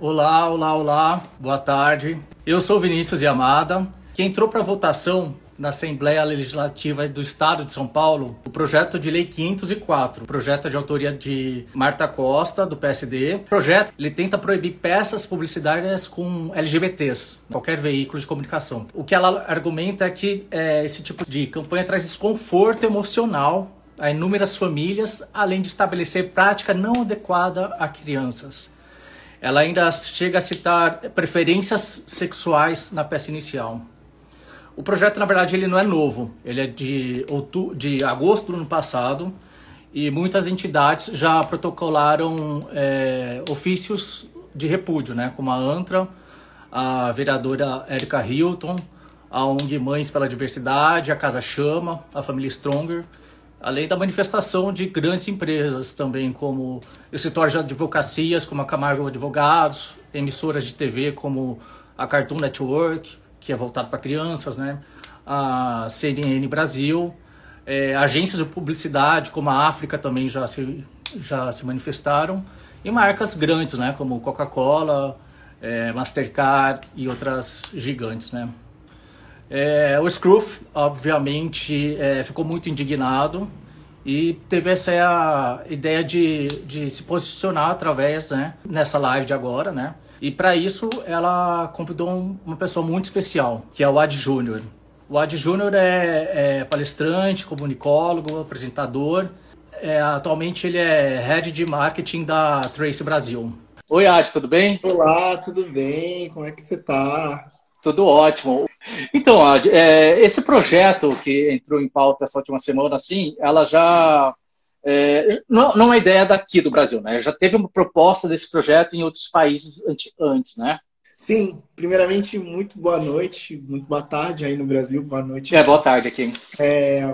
Olá, olá, olá. Boa tarde. Eu sou Vinícius Yamada. Quem entrou para votação na Assembleia Legislativa do Estado de São Paulo o projeto de lei 504, projeto de autoria de Marta Costa, do PSD. O projeto ele tenta proibir peças publicitárias com LGBTs, qualquer veículo de comunicação. O que ela argumenta é que é, esse tipo de campanha traz desconforto emocional a inúmeras famílias, além de estabelecer prática não adequada a crianças. Ela ainda chega a citar preferências sexuais na peça inicial. O projeto, na verdade, ele não é novo. Ele é de, outubro, de agosto do ano passado e muitas entidades já protocolaram é, ofícios de repúdio, né? como a ANTRA, a vereadora Erika Hilton, a ONG Mães pela Diversidade, a Casa Chama, a Família Stronger, além da manifestação de grandes empresas também, como escritórios de advocacias, como a Camargo Advogados, emissoras de TV como a Cartoon Network, que é voltado para crianças, né? A CNN Brasil, é, agências de publicidade como a África também já se, já se manifestaram, e marcas grandes, né? Como Coca-Cola, é, Mastercard e outras gigantes, né? É, o Scrooge, obviamente, é, ficou muito indignado e teve essa ideia de, de se posicionar através, né, nessa live de agora, né? E para isso ela convidou um, uma pessoa muito especial, que é o Ad Júnior. O Ad Júnior é, é, palestrante, comunicólogo, apresentador. É, atualmente ele é head de marketing da Trace Brasil. Oi, Ad, tudo bem? Olá, tudo bem? Como é que você está? Tudo ótimo. Então, Ad, é, esse projeto que entrou em pauta essa última semana, assim, ela já é, não, não é ideia daqui do Brasil, né? Já teve uma proposta desse projeto em outros países antes, né? Sim, primeiramente, muito boa noite, muito boa tarde aí no Brasil, boa noite. É, boa tarde aqui. É,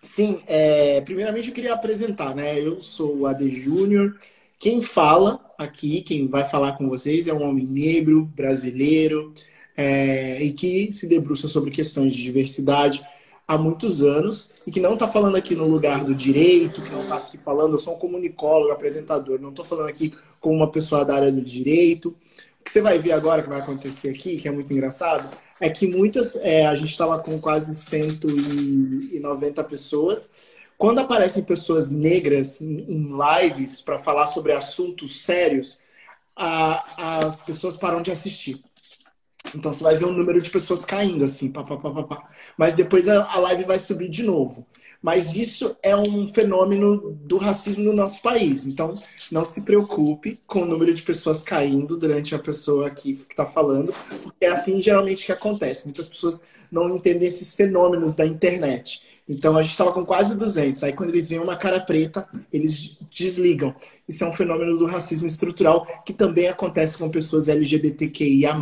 sim, é, primeiramente eu queria apresentar, né? Eu sou o AD Júnior. Quem fala aqui, quem vai falar com vocês é um homem negro, brasileiro, é, e que se debruça sobre questões de diversidade, há muitos anos e que não está falando aqui no lugar do direito, que não está aqui falando, eu sou um comunicólogo, apresentador, não estou falando aqui como uma pessoa da área do direito. O que você vai ver agora que vai acontecer aqui, que é muito engraçado, é que muitas, é, a gente estava com quase 190 pessoas. Quando aparecem pessoas negras em lives para falar sobre assuntos sérios, a, as pessoas param de assistir. Então você vai ver um número de pessoas caindo, assim, pá, pá, pá, pá, Mas depois a, live vai subir de novo. Mas isso é um fenômeno do racismo no nosso país. Então, não se preocupe com o número de pessoas caindo durante a pessoa que está falando, porque é assim geralmente que acontece. Muitas pessoas não entendem esses fenômenos da internet. Então, a gente estava com quase 200. Aí, quando eles veem uma cara preta, eles desligam. Isso é um fenômeno do racismo estrutural que também acontece com pessoas LGBTQIA.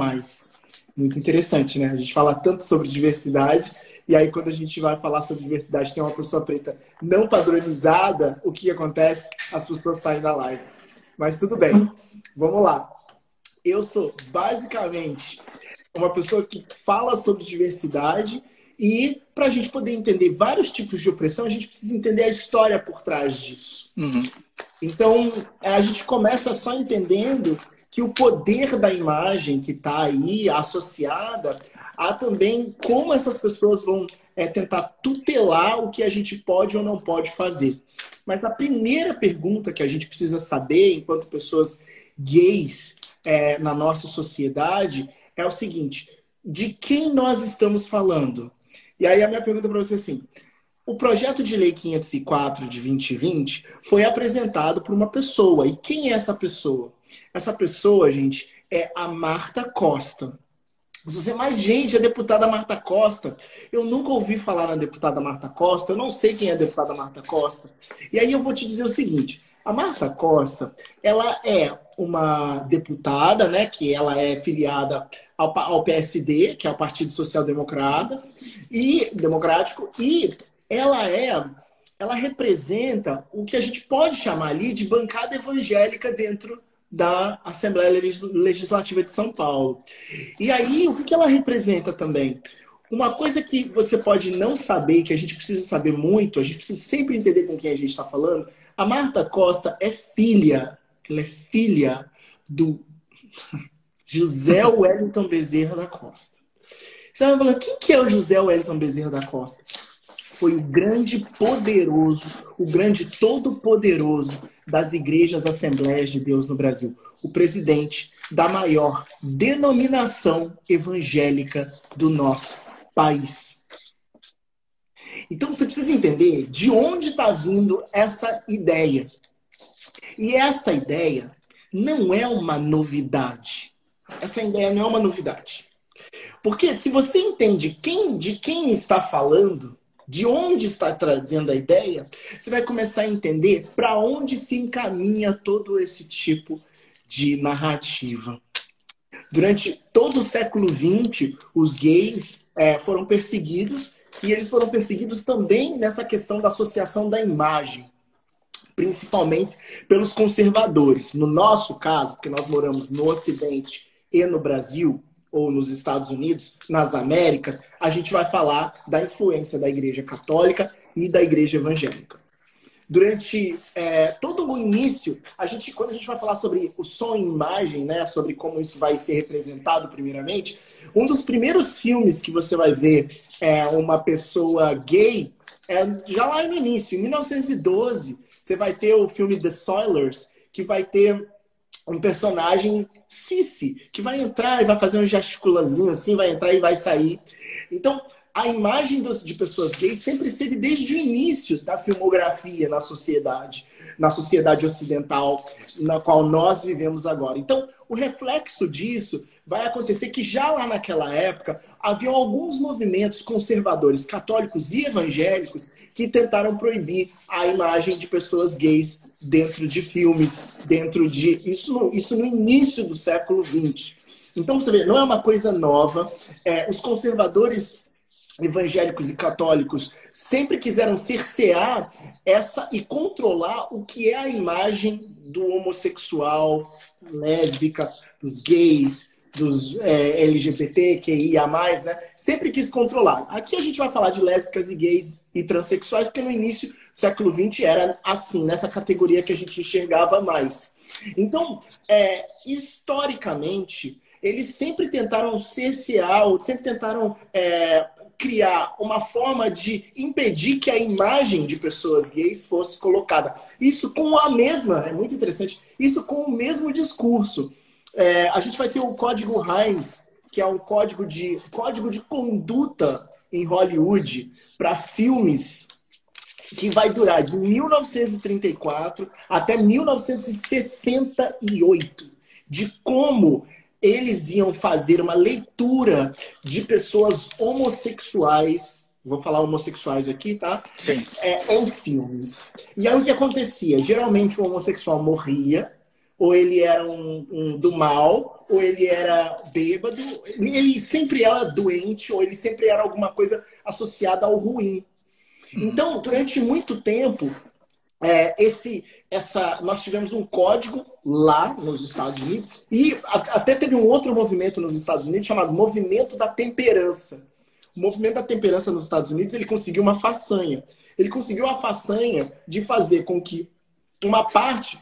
Muito interessante, né? A gente fala tanto sobre diversidade, e aí quando a gente vai falar sobre diversidade, tem uma pessoa preta não padronizada, o que acontece? As pessoas saem da live. Mas tudo bem, vamos lá. Eu sou basicamente uma pessoa que fala sobre diversidade e para a gente poder entender vários tipos de opressão, a gente precisa entender a história por trás disso. Uhum. Então, a gente começa só entendendo que o poder da imagem que está aí associada a também como essas pessoas vão é, tentar tutelar o que a gente pode ou não pode fazer. Mas a primeira pergunta que a gente precisa saber, enquanto pessoas gays é, na nossa sociedade, é o seguinte: de quem nós estamos falando? E aí a minha pergunta para você é assim: o projeto de lei 504 de 2020 foi apresentado por uma pessoa. E quem é essa pessoa? Essa pessoa, gente, é a Marta Costa. Se você mais gente, é a deputada Marta Costa. Eu nunca ouvi falar na deputada Marta Costa, eu não sei quem é a deputada Marta Costa. E aí eu vou te dizer o seguinte: a Marta Costa, ela é uma deputada, né, que ela é filiada ao, ao PSD, que é o Partido Social Democrata e democrático, e ela é ela representa o que a gente pode chamar ali de bancada evangélica dentro da Assembleia Legislativa de São Paulo. E aí, o que ela representa também? Uma coisa que você pode não saber, que a gente precisa saber muito, a gente precisa sempre entender com quem a gente está falando. A Marta Costa é filha, ela é filha do José Wellington Bezerra da Costa. Você vai falar, quem que é o José Wellington Bezerra da Costa? Foi o grande poderoso, o grande todo-poderoso das igrejas Assembleias de Deus no Brasil. O presidente da maior denominação evangélica do nosso país. Então você precisa entender de onde está vindo essa ideia. E essa ideia não é uma novidade. Essa ideia não é uma novidade. Porque se você entende quem, de quem está falando, de onde está trazendo a ideia, você vai começar a entender para onde se encaminha todo esse tipo de narrativa. Durante todo o século XX, os gays é, foram perseguidos e eles foram perseguidos também nessa questão da associação da imagem, principalmente pelos conservadores. No nosso caso, porque nós moramos no Ocidente e no Brasil, ou nos Estados Unidos, nas Américas, a gente vai falar da influência da Igreja Católica e da Igreja Evangélica. Durante é, todo o início, a gente, quando a gente vai falar sobre o som e imagem, né, sobre como isso vai ser representado primeiramente, um dos primeiros filmes que você vai ver é uma pessoa gay é já lá no início, em 1912, você vai ter o filme The Soilers, que vai ter um personagem Cici, que vai entrar e vai fazer um gesticulazinho assim, vai entrar e vai sair. Então, a imagem de pessoas gays sempre esteve desde o início da filmografia na sociedade, na sociedade ocidental na qual nós vivemos agora. Então, o reflexo disso vai acontecer que já lá naquela época havia alguns movimentos conservadores, católicos e evangélicos que tentaram proibir a imagem de pessoas gays dentro de filmes, dentro de. Isso no, isso no início do século XX. Então, você vê, não é uma coisa nova. É, os conservadores evangélicos e católicos sempre quiseram cercear essa e controlar o que é a imagem do homossexual, lésbica, dos gays, dos é, LGBTQIA+, né? Sempre quis controlar. Aqui a gente vai falar de lésbicas e gays e transexuais, porque no início do século XX era assim, nessa categoria que a gente enxergava mais. Então, é, historicamente, eles sempre tentaram cercear, sempre tentaram é, criar uma forma de impedir que a imagem de pessoas gays fosse colocada. Isso com a mesma, é muito interessante, isso com o mesmo discurso. É, a gente vai ter o código Hines, que é um código de, código de conduta em Hollywood para filmes que vai durar de 1934 até 1968, de como eles iam fazer uma leitura de pessoas homossexuais, vou falar homossexuais aqui, tá? Sim. É, em filmes. E aí o que acontecia? Geralmente o homossexual morria, ou ele era um, um, do mal, ou ele era bêbado, ele sempre era doente, ou ele sempre era alguma coisa associada ao ruim. Uhum. Então, durante muito tempo, é, esse, essa, nós tivemos um código lá nos Estados Unidos, e até teve um outro movimento nos Estados Unidos chamado Movimento da Temperança. O movimento da temperança nos Estados Unidos ele conseguiu uma façanha. Ele conseguiu a façanha de fazer com que uma parte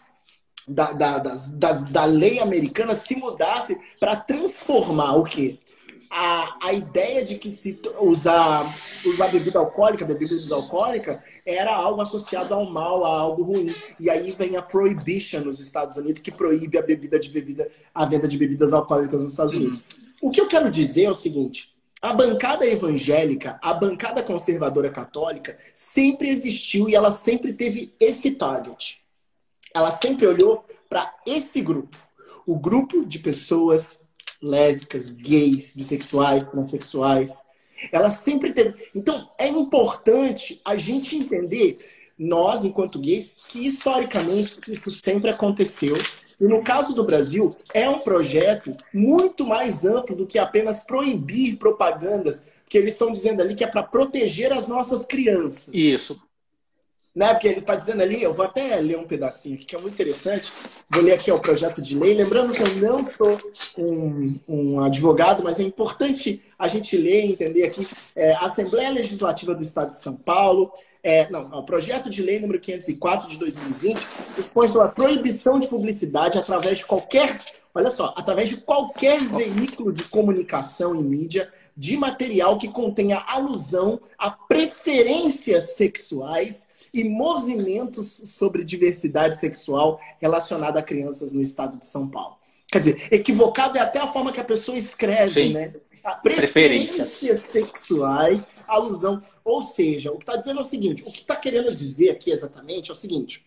da, da, das, da lei americana se mudasse para transformar o quê? A, a ideia de que se usar, usar bebida alcoólica, bebida alcoólica, era algo associado ao mal, a algo ruim. E aí vem a prohibition nos Estados Unidos, que proíbe a bebida de bebida, a venda de bebidas alcoólicas nos Estados Unidos. Uhum. O que eu quero dizer é o seguinte: a bancada evangélica, a bancada conservadora católica, sempre existiu e ela sempre teve esse target ela sempre olhou para esse grupo, o grupo de pessoas lésbicas, gays, bissexuais, transexuais. Ela sempre teve. Então, é importante a gente entender, nós, enquanto gays, que historicamente isso sempre aconteceu. E no caso do Brasil, é um projeto muito mais amplo do que apenas proibir propagandas, porque eles estão dizendo ali que é para proteger as nossas crianças. Isso né? Porque ele está dizendo ali, eu vou até ler um pedacinho aqui que é muito interessante. Vou ler aqui o projeto de lei. Lembrando que eu não sou um, um advogado, mas é importante a gente ler e entender aqui. É, a Assembleia Legislativa do Estado de São Paulo, é, não, o projeto de lei número 504 de 2020 dispõe sobre a proibição de publicidade através de qualquer olha só, através de qualquer veículo de comunicação e mídia de material que contenha alusão a preferências sexuais e movimentos sobre diversidade sexual relacionada a crianças no estado de São Paulo. Quer dizer, equivocado é até a forma que a pessoa escreve, Sim. né? A preferências sexuais, alusão. Ou seja, o que está dizendo é o seguinte: o que está querendo dizer aqui exatamente é o seguinte.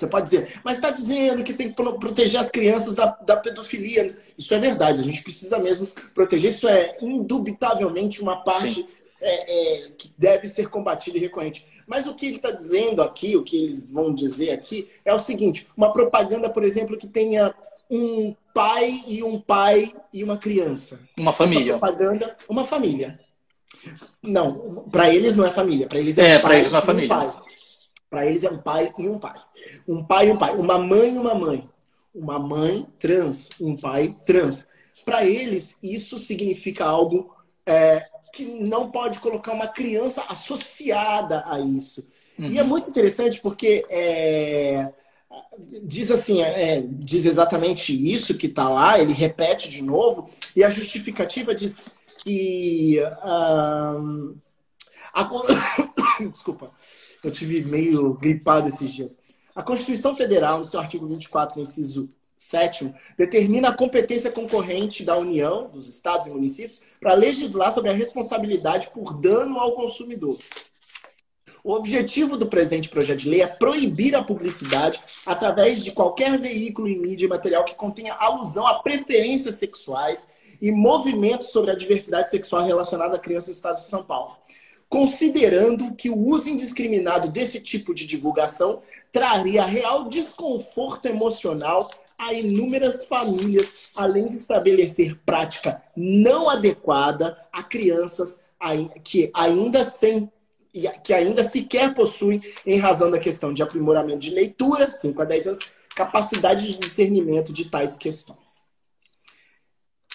Você pode dizer, mas está dizendo que tem que proteger as crianças da, da, pedofilia. Isso é verdade, a gente precisa mesmo proteger. Isso é indubitavelmente uma parte é, é, que deve ser combatida e recorrente. Mas o que ele está dizendo aqui, o que eles vão dizer aqui, é o seguinte: uma propaganda, por exemplo, que tenha um pai e um pai e uma criança. Uma família. Essa propaganda, uma família. Não, para eles não é família, para eles é, é pai eles não é família. Um pai. Para eles é um pai e um pai. Um pai e um pai, uma mãe e uma mãe. Uma mãe trans, um pai trans. Para eles, isso significa algo é, que não pode colocar uma criança associada a isso. Uhum. E é uhum. muito interessante porque é, diz assim, é, diz exatamente isso que está lá, ele repete de novo, e a justificativa diz que um, a, desculpa, eu tive meio gripado esses dias. A Constituição Federal, no seu artigo 24, inciso 7, determina a competência concorrente da União, dos estados e municípios, para legislar sobre a responsabilidade por dano ao consumidor. O objetivo do presente projeto de lei é proibir a publicidade através de qualquer veículo em mídia e material que contenha alusão a preferências sexuais e movimentos sobre a diversidade sexual relacionada à criança no estado de São Paulo. Considerando que o uso indiscriminado desse tipo de divulgação traria real desconforto emocional a inúmeras famílias, além de estabelecer prática não adequada a crianças que ainda sem que ainda sequer possuem, em razão da questão de aprimoramento de leitura, 5 a 10 anos, capacidade de discernimento de tais questões.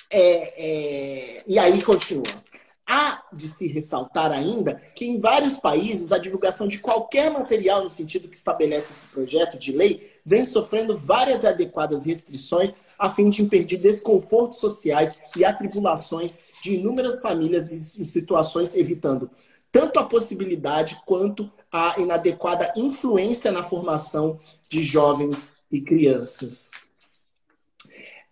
É, é, e aí continua. Há de se ressaltar ainda que em vários países a divulgação de qualquer material no sentido que estabelece esse projeto de lei vem sofrendo várias e adequadas restrições a fim de impedir desconfortos sociais e atribulações de inúmeras famílias em situações, evitando tanto a possibilidade quanto a inadequada influência na formação de jovens e crianças.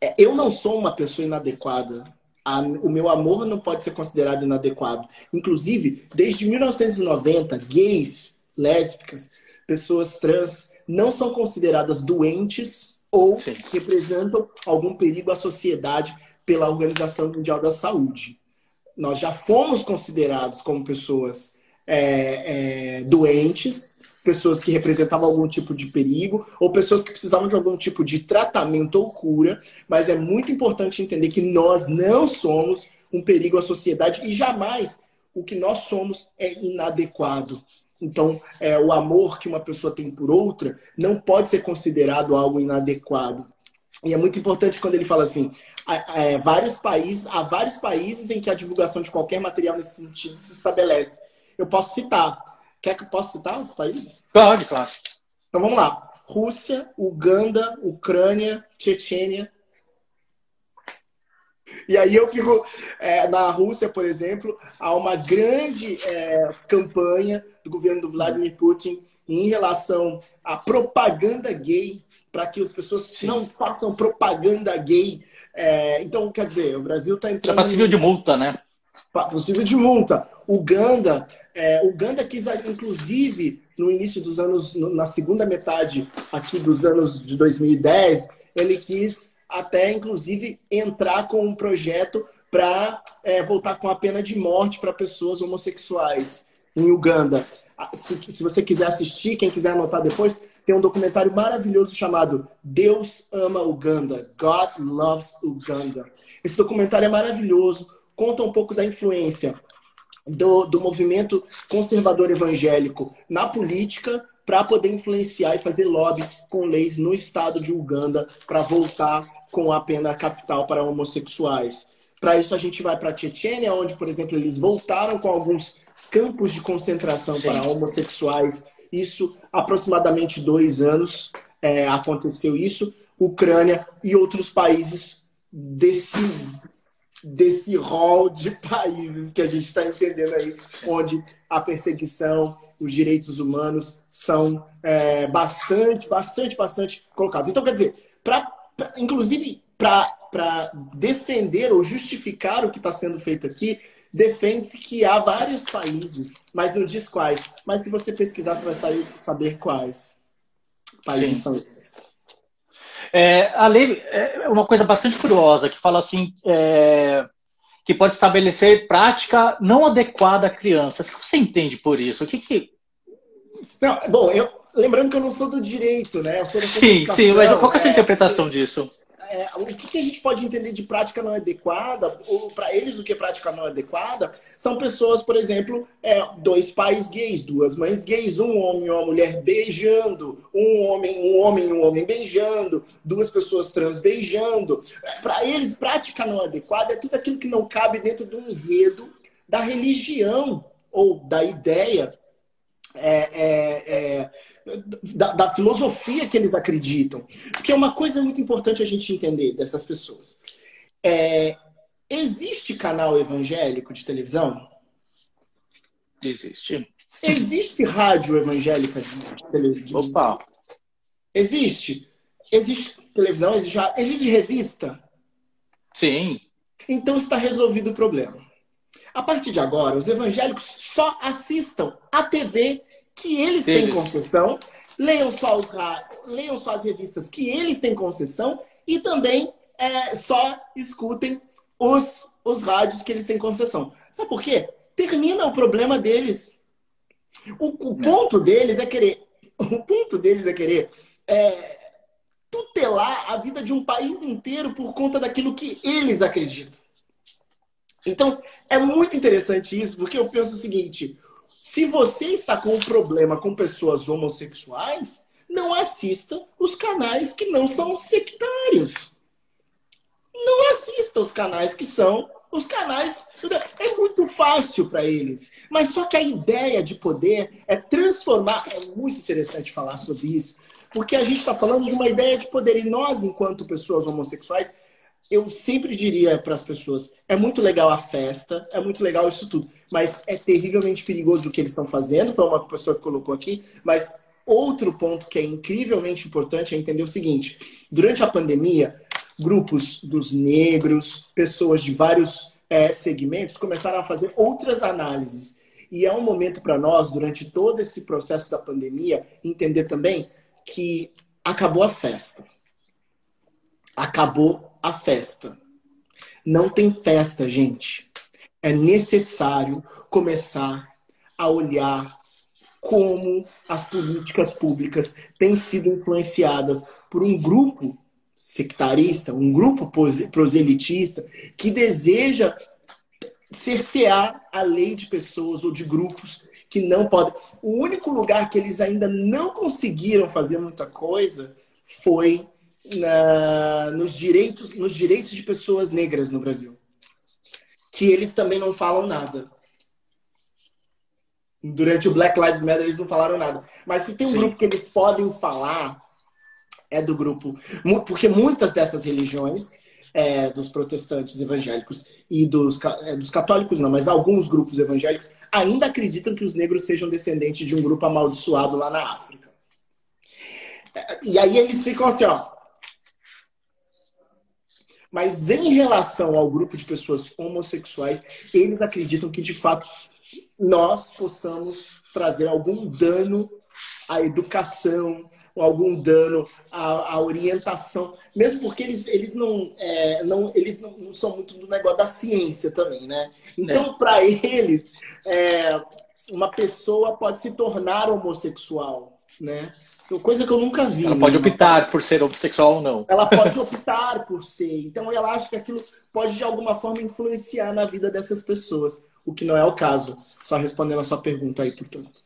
É, eu não sou uma pessoa inadequada. O meu amor não pode ser considerado inadequado. Inclusive, desde 1990, gays, lésbicas, pessoas trans não são consideradas doentes ou Sim. representam algum perigo à sociedade pela Organização Mundial da Saúde nós já fomos considerados como pessoas é, é, doentes, pessoas que representavam algum tipo de perigo, ou pessoas que precisavam de algum tipo de tratamento ou cura, mas é muito importante entender que nós não somos um perigo à sociedade e jamais o que nós somos é inadequado. Então, é, o amor que uma pessoa tem por outra não pode ser considerado algo inadequado. E é muito importante quando ele fala assim, é, vários países, há vários países em que a divulgação de qualquer material nesse sentido se estabelece. Eu posso citar. Quer que eu possa citar os países? Pode, claro. Então vamos lá. Rússia, Uganda, Ucrânia, Chechênia. E aí eu fico. É, na Rússia, por exemplo, há uma grande é, campanha do governo do Vladimir Putin em relação à propaganda gay para que as pessoas não façam propaganda gay. É, então, quer dizer, o Brasil está entrando. É passível de multa, né? Possível de multa. Uganda, é, Uganda quis, inclusive, no início dos anos, na segunda metade aqui dos anos de 2010, ele quis até, inclusive, entrar com um projeto para é, voltar com a pena de morte para pessoas homossexuais em Uganda. Ah, se, se você quiser assistir, quem quiser anotar depois, tem um documentário maravilhoso chamado Deus Ama Uganda. God Loves Uganda. Esse documentário é maravilhoso, conta um pouco da influência do, do movimento conservador evangélico na política para poder influenciar e fazer lobby com leis no estado de Uganda para voltar com a pena capital para homossexuais. Para isso, a gente vai para a Chechênia, onde, por exemplo, eles voltaram com alguns campos de concentração Sim. para homossexuais isso, aproximadamente dois anos, é, aconteceu isso. Ucrânia e outros países desse desse rol de países que a gente está entendendo aí, onde a perseguição, os direitos humanos são é, bastante, bastante, bastante colocados. Então, quer dizer, pra, pra inclusive para defender ou justificar o que está sendo feito aqui, defende-se que há vários países, mas não diz quais. Mas se você pesquisar, você vai saber, saber quais países Sim. são esses. É, a lei é uma coisa bastante curiosa, que fala assim, é, que pode estabelecer prática não adequada à criança. O que você entende por isso? O que, que... Não, bom, eu, lembrando que eu não sou do direito, né? Eu sou da sim, sim, mas qual é a sua é, interpretação disso? É, o que, que, a gente pode entender de prática não adequada, ou para eles o que é prática não adequada, são pessoas, por exemplo, é, dois pais gays, duas mães gays, um homem e uma mulher beijando, um homem, um homem e um homem beijando, duas pessoas trans beijando. Para eles, prática não adequada é tudo aquilo que não cabe dentro do enredo da religião ou da ideia é, é, é, da, da, filosofia que eles acreditam. Porque é uma coisa muito importante a gente entender dessas pessoas. É, existe canal evangélico de televisão? Existe. Existe rádio evangélica de televisão? Opa! Existe? Existe televisão? Existe, existe revista? Sim. Então está resolvido o problema. A partir de agora, os evangélicos só assistam a TV que eles têm concessão, leiam só, os, leiam só as revistas que eles têm concessão e também é, só escutem os, os rádios que eles têm concessão. Sabe por quê? Termina o problema deles. O, o ponto deles é querer. O ponto deles é querer é, tutelar a vida de um país inteiro por conta daquilo que eles acreditam. Então, é muito interessante isso, porque eu penso o seguinte: se você está com um problema com pessoas homossexuais, não assista os canais que não são sectários. Não assista os canais que são os canais. É muito fácil para eles. Mas só que a ideia de poder é transformar. É muito interessante falar sobre isso, porque a gente está falando de uma ideia de poder. E nós, enquanto pessoas homossexuais, eu sempre diria para as pessoas: é muito legal a festa, é muito legal isso tudo, mas é terrivelmente perigoso o que eles estão fazendo. Foi uma pessoa que colocou aqui, mas outro ponto que é incrivelmente importante é entender o seguinte: durante a pandemia, grupos dos negros, pessoas de vários é, segmentos começaram a fazer outras análises. E é um momento para nós, durante todo esse processo da pandemia, entender também que acabou a festa. Acabou a festa. Não tem festa, gente. É necessário começar a olhar como as políticas públicas têm sido influenciadas por um grupo sectarista, um grupo proselitista que deseja cercear a lei de pessoas ou de grupos que não podem. O único lugar que eles ainda não conseguiram fazer muita coisa foi na, nos, direitos, nos direitos de pessoas negras no Brasil. Que eles também não falam nada. Durante o Black Lives Matter eles não falaram nada. Mas se tem um Sim. grupo que eles podem falar, é do grupo. Porque muitas dessas religiões, é, dos protestantes evangélicos e dos, é, dos católicos, não, mas alguns grupos evangélicos ainda acreditam que os negros sejam descendentes de um grupo amaldiçoado lá na África. É, e aí eles ficam assim, ó. Mas em relação ao grupo de pessoas homossexuais, eles acreditam que de fato nós possamos trazer algum dano à educação, algum dano à, à orientação, mesmo porque eles, eles, não, é, não, eles não, não, são muito do negócio da ciência também, né? Então, é. para eles, é, uma pessoa pode se tornar homossexual, né? Coisa que eu nunca vi. Ela né? pode optar por ser homossexual ou não. Ela pode optar por ser. Então ela acha que aquilo pode de alguma forma influenciar na vida dessas pessoas, o que não é o caso. Só respondendo a sua pergunta aí, portanto.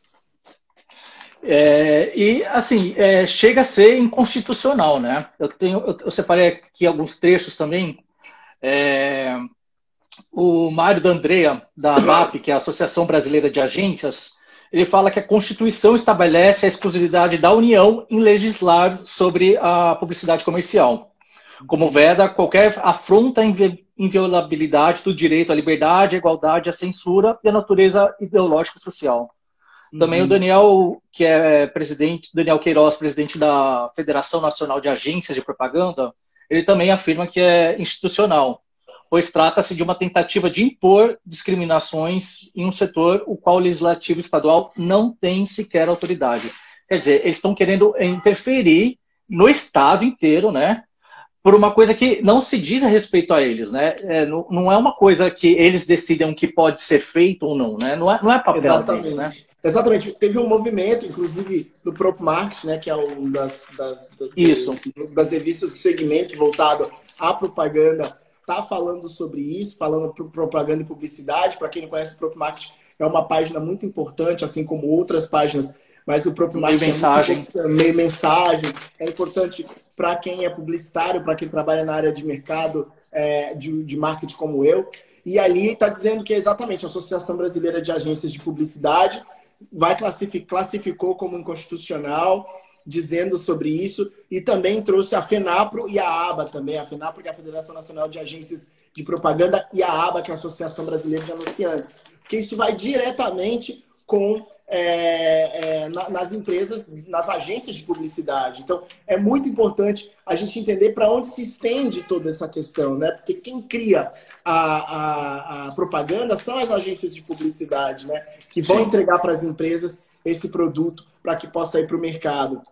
É, e assim, é, chega a ser inconstitucional, né? Eu tenho, eu, eu separei aqui alguns trechos também. É, o Mário D'Andrea, da ABAP, que é a Associação Brasileira de Agências, ele fala que a Constituição estabelece a exclusividade da União em legislar sobre a publicidade comercial, como veda qualquer afronta à inviolabilidade do direito à liberdade, à igualdade, à censura e à natureza ideológica e social. Uhum. Também o Daniel, que é presidente, Daniel Queiroz, presidente da Federação Nacional de Agências de Propaganda, ele também afirma que é institucional, pois trata-se de uma tentativa de impor discriminações em um setor o qual o legislativo estadual não tem sequer autoridade. Quer dizer, eles estão querendo interferir no estado inteiro, né? Por uma coisa que não se diz a respeito a eles, né? É, não, não, é uma coisa que eles decidem o que pode ser feito ou não, né? Não é, não é papel Exatamente. deles, né? Exatamente. Teve um movimento, inclusive, do Prop Market, né, que é um das, das, do, Isso. das revistas do segmento voltado à propaganda, tá falando sobre isso, falando pro propaganda e publicidade. Para quem não conhece o Prop Market, é uma página muito importante, assim como outras páginas, mas o Prop Market meio mensagem. é meio mensagem. É importante para quem é publicitário, para quem trabalha na área de mercado é, de, de marketing como eu. E ali está dizendo que é exatamente a Associação Brasileira de Agências de Publicidade vai classificar, classificou como inconstitucional, dizendo sobre isso, e também trouxe a FENAPRO e a ABA também, a FENAPRO, que é a Federação Nacional de Agências de Propaganda, e a ABA, que é a Associação Brasileira de Anunciantes. Porque isso vai diretamente com é, é, nas empresas, nas agências de publicidade. Então, é muito importante a gente entender para onde se estende toda essa questão, né? Porque quem cria a, a, a propaganda são as agências de publicidade, né? Que vão entregar para as empresas esse produto para que possa ir para o mercado.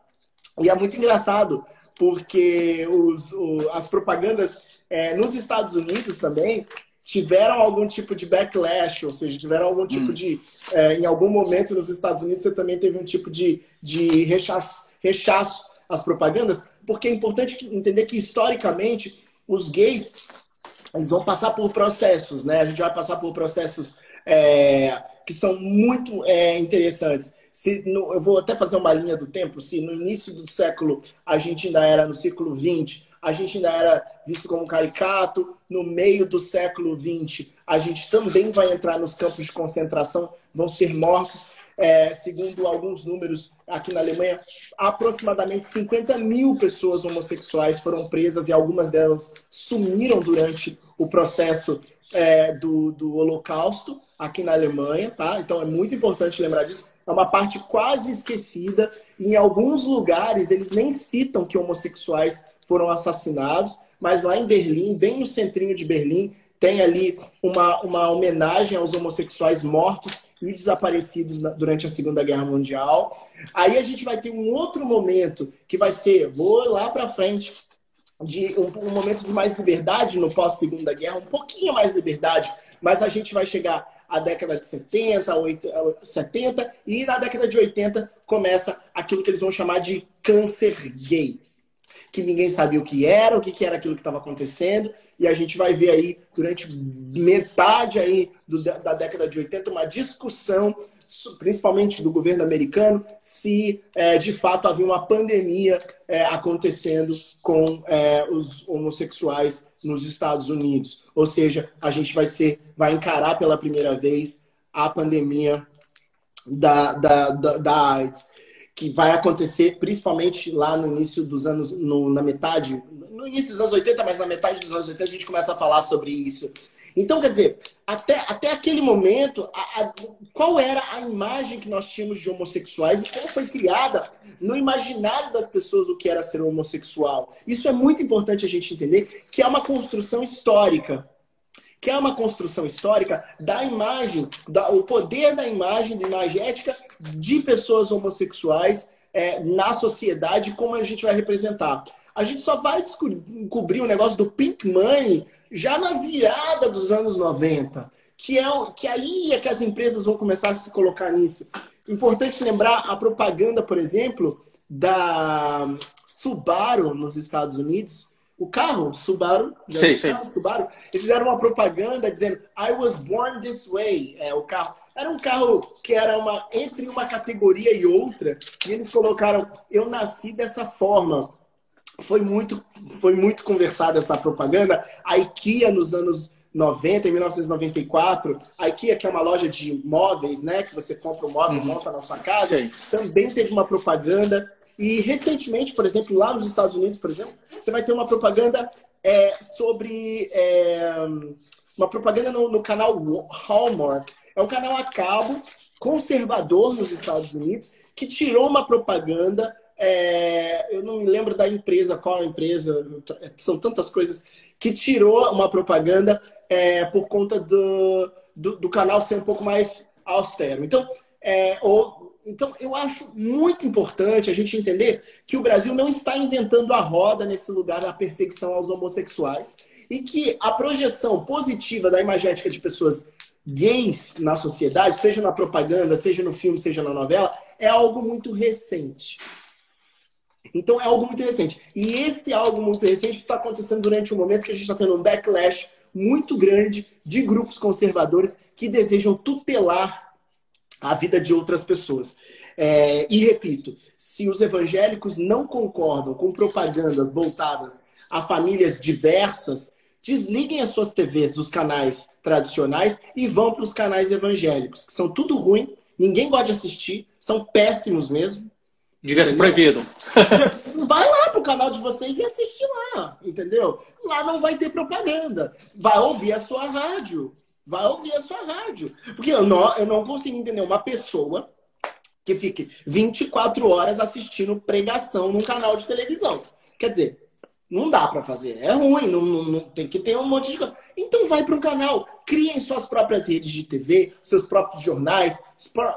E é muito engraçado, porque os, o, as propagandas é, nos Estados Unidos também, tiveram algum tipo de backlash, ou seja, tiveram algum tipo hum. de. É, em algum momento nos Estados Unidos você também teve um tipo de, de rechaço, rechaço às propagandas, porque é importante entender que historicamente os gays eles vão passar por processos, né? A gente vai passar por processos é, que são muito é, interessantes. Se, no, eu vou até fazer uma linha do tempo. Se no início do século a gente ainda era no século XX, a gente ainda era visto como caricato. No meio do século XX, a gente também vai entrar nos campos de concentração, vão ser mortos. É, segundo alguns números aqui na Alemanha, aproximadamente 50 mil pessoas homossexuais foram presas e algumas delas sumiram durante o processo é, do, do Holocausto aqui na Alemanha, tá? Então é muito importante lembrar disso. É uma parte quase esquecida. Em alguns lugares eles nem citam que homossexuais foram assassinados, mas lá em Berlim, bem no centrinho de Berlim, tem ali uma, uma homenagem aos homossexuais mortos e desaparecidos na, durante a Segunda Guerra Mundial. Aí a gente vai ter um outro momento que vai ser, vou lá para frente, de um, um, momento de mais liberdade no pós-Segunda Guerra, um pouquinho mais liberdade, mas a gente vai chegar à década de 70, 80, 70 e na década de 80 começa aquilo que eles vão chamar de câncer gay que ninguém sabia o que era, o que era aquilo que estava acontecendo, e a gente vai ver aí, durante metade aí do, da década de 80, uma discussão, principalmente do governo americano, se é, de fato havia uma pandemia é, acontecendo com é, os homossexuais nos Estados Unidos. Ou seja, a gente vai ser, vai encarar pela primeira vez a pandemia da, da, da, da AIDS que vai acontecer principalmente lá no início dos anos, no, na metade, no início dos anos 80, mas na metade dos anos 80 a gente começa a falar sobre isso. Então, quer dizer, até, até aquele momento, a, a, qual era a imagem que nós tínhamos de homossexuais e como foi criada no imaginário das pessoas o que era ser homossexual? Isso é muito importante a gente entender, que é uma construção histórica que é uma construção histórica da imagem, da, o poder da imagem, da imagética de pessoas homossexuais é, na sociedade, como a gente vai representar. A gente só vai descobrir o negócio do pink money já na virada dos anos 90, que é que aí é que as empresas vão começar a se colocar nisso. Importante lembrar a propaganda, por exemplo, da Subaru nos Estados Unidos, o carro, Subaru, já sim, sim. Carro, Subaru, eles fizeram uma propaganda dizendo I was born this way. É, o carro. Era um carro que era uma entre uma categoria e outra, e eles colocaram eu nasci dessa forma. Foi muito foi muito conversada essa propaganda. A IKEA nos anos 1990, em 1994, a IKEA, que é uma loja de móveis, né? Que você compra um móvel e uhum. monta na sua casa, Sim. também teve uma propaganda. E recentemente, por exemplo, lá nos Estados Unidos, por exemplo, você vai ter uma propaganda é, sobre. É, uma propaganda no, no canal Hallmark. É um canal a cabo conservador nos Estados Unidos que tirou uma propaganda é, eu não me lembro da empresa, qual empresa, são tantas coisas, que tirou uma propaganda é, por conta do, do, do, canal ser um pouco mais austero. Então, é, ou, então, eu acho muito importante a gente entender que o Brasil não está inventando a roda nesse lugar da perseguição aos homossexuais e que a projeção positiva da imagética de pessoas gays na sociedade, seja na propaganda, seja no filme, seja na novela, é algo muito recente. Então é algo muito recente. E esse algo muito recente está acontecendo durante um momento que a gente está tendo um backlash muito grande de grupos conservadores que desejam tutelar a vida de outras pessoas. É, e repito, se os evangélicos não concordam com propagandas voltadas a famílias diversas, desliguem as suas TVs dos canais tradicionais e vão para os canais evangélicos, que são tudo ruim, ninguém gosta de assistir, são péssimos mesmo. Diga-se proibido. Vai lá pro canal de vocês e assiste lá, entendeu? Lá não vai ter propaganda. Vai ouvir a sua rádio. Vai ouvir a sua rádio. Porque eu não, eu não consigo entender uma pessoa que fique 24 horas assistindo pregação num canal de televisão. Quer dizer, não dá para fazer. É ruim, não, não, não, tem que ter um monte de coisa. Então vai para um canal, criem suas próprias redes de TV, seus próprios jornais,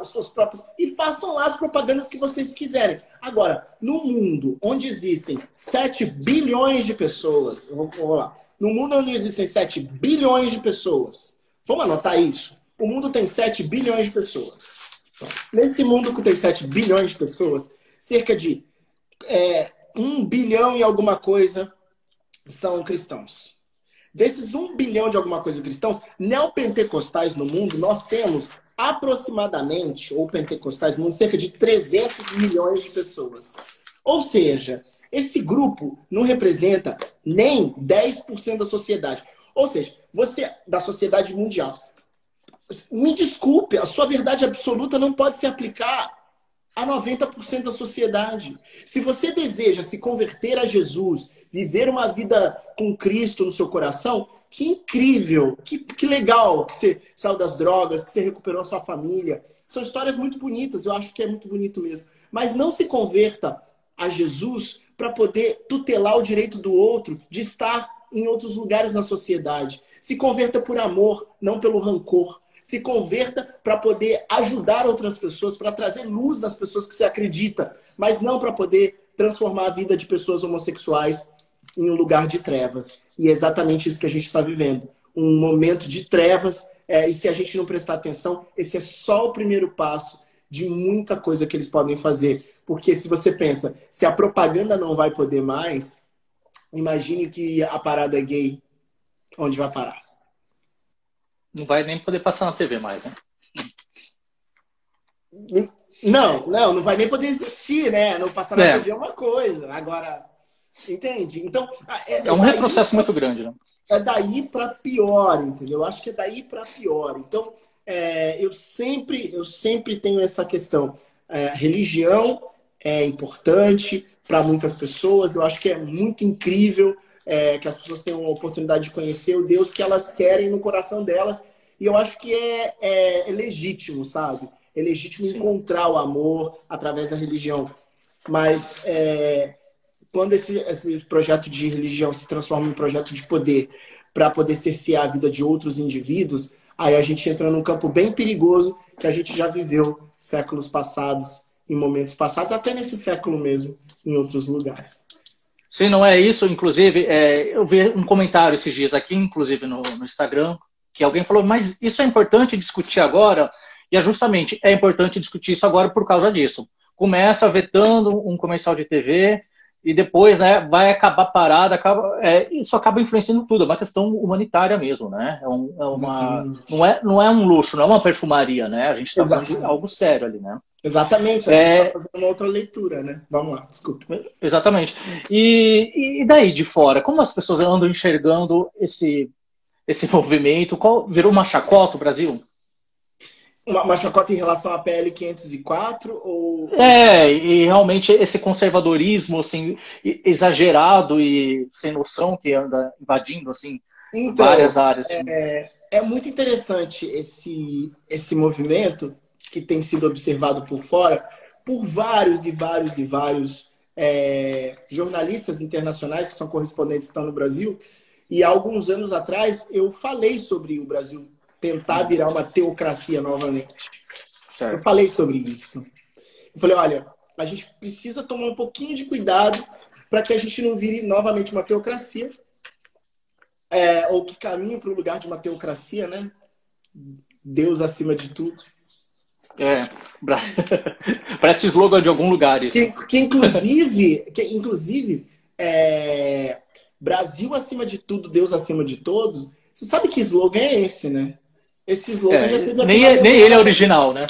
suas próprias e façam lá as propagandas que vocês quiserem. Agora, no mundo onde existem 7 bilhões de pessoas, vou, vou lá. No mundo onde existem 7 bilhões de pessoas, vamos anotar isso. O mundo tem 7 bilhões de pessoas. Nesse mundo que tem 7 bilhões de pessoas, cerca de é, um bilhão e alguma coisa são cristãos. Desses um bilhão de alguma coisa cristãos, neopentecostais no mundo, nós temos aproximadamente, ou pentecostais no mundo, cerca de 300 milhões de pessoas. Ou seja, esse grupo não representa nem 10% da sociedade. Ou seja, você, da sociedade mundial. Me desculpe, a sua verdade absoluta não pode se aplicar a 90% da sociedade. Se você deseja se converter a Jesus, viver uma vida com Cristo no seu coração, que incrível, que, que legal que você saiu das drogas, que você recuperou a sua família. São histórias muito bonitas, eu acho que é muito bonito mesmo. Mas não se converta a Jesus para poder tutelar o direito do outro de estar em outros lugares na sociedade. Se converta por amor, não pelo rancor se converta para poder ajudar outras pessoas, para trazer luz às pessoas que se acredita, mas não para poder transformar a vida de pessoas homossexuais em um lugar de trevas. E é exatamente isso que a gente está vivendo. Um momento de trevas, é, e se a gente não prestar atenção, esse é só o primeiro passo de muita coisa que eles podem fazer. Porque se você pensa, se a propaganda não vai poder mais, imagine que a parada gay, onde vai parar? Não vai nem poder passar na TV mais, né? Não, não, não vai nem poder existir, né? Não passar na é. TV é uma coisa. Agora, entende? Então. É, é um daí, retrocesso muito grande, né? É daí para pior, entendeu? Eu acho que é daí para pior. Então, é, eu sempre, eu sempre tenho essa questão. É, religião é importante para muitas pessoas. Eu acho que é muito incrível é, que as pessoas tenham a oportunidade de conhecer o Deus que elas querem no coração delas. E eu acho que é, é, é legítimo, sabe? É legítimo Sim. encontrar o amor através da religião. Mas é, quando esse, esse projeto de religião se transforma em um projeto de poder para poder cercear a vida de outros indivíduos, aí a gente entra num campo bem perigoso que a gente já viveu séculos passados, em momentos passados, até nesse século mesmo, em outros lugares. Se não é isso, inclusive, é, eu vi um comentário esses dias aqui, inclusive no, no, Instagram, que alguém falou, mas isso é importante discutir agora? E é justamente, é importante discutir isso agora por causa disso. Começa vetando um comercial de TV e depois né, vai acabar parada, acaba, é, isso acaba influenciando tudo, é uma questão humanitária mesmo, né? É, um, é uma, não, é, não é um luxo, não é uma perfumaria, né? A gente está falando de algo sério ali, né? Exatamente, a gente está é... fazendo uma outra leitura, né? Vamos lá, desculpa. Exatamente. E, e daí de fora, como as pessoas andam enxergando esse, esse movimento? Qual virou uma chacota o Brasil? Uma, uma chacota em relação à PL 504 ou É, e realmente esse conservadorismo assim exagerado e sem noção que anda invadindo assim então, várias áreas. É, é muito interessante esse esse movimento que tem sido observado por fora por vários e vários e vários é, jornalistas internacionais que são correspondentes que estão no Brasil. E há alguns anos atrás eu falei sobre o Brasil tentar virar uma teocracia novamente. Certo. Eu falei sobre isso. Eu falei, olha, a gente precisa tomar um pouquinho de cuidado para que a gente não vire novamente uma teocracia, é, ou que caminhe para o lugar de uma teocracia, né? Deus acima de tudo. É, parece slogan de algum lugar isso. Que, que inclusive, que, inclusive é, Brasil acima de tudo, Deus acima de todos. Você sabe que slogan é esse, né? Esse slogan é, já teve aqui nem, é, nem ele é original, né?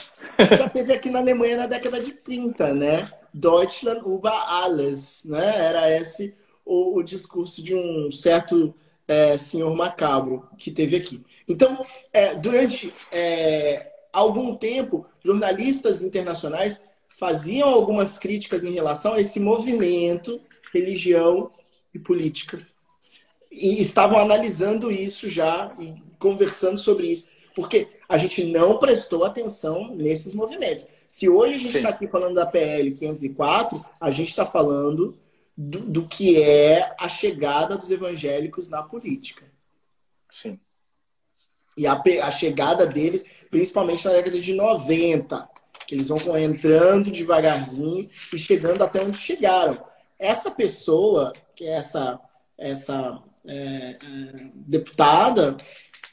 Já teve aqui na Alemanha na década de 30, né? Deutschland über alles, né? Era esse o, o discurso de um certo é, senhor macabro que teve aqui. Então, é, durante é, algum tempo, jornalistas internacionais faziam algumas críticas em relação a esse movimento, religião e política. E estavam analisando isso já, e conversando sobre isso. Porque a gente não prestou atenção nesses movimentos. Se hoje a gente está aqui falando da PL 504, a gente está falando do, do, que é a chegada dos evangélicos na política. Sim. E a, a chegada deles principalmente na década de 90, que eles vão entrando devagarzinho e chegando até onde chegaram. Essa pessoa, que é essa, essa é, é, deputada,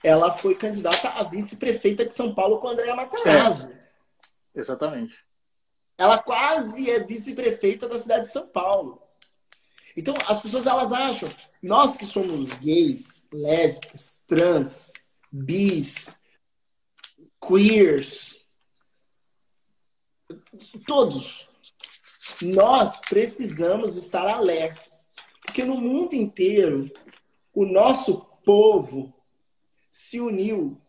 ela foi candidata a vice-prefeita de São Paulo com Andréa Matarazzo. É, exatamente. Ela quase é vice-prefeita da cidade de São Paulo. Então, as pessoas elas acham, nós que somos gays, lésbicas, trans, bis, queers, todos, nós precisamos estar alertas. Porque no mundo inteiro, o nosso povo se uniu.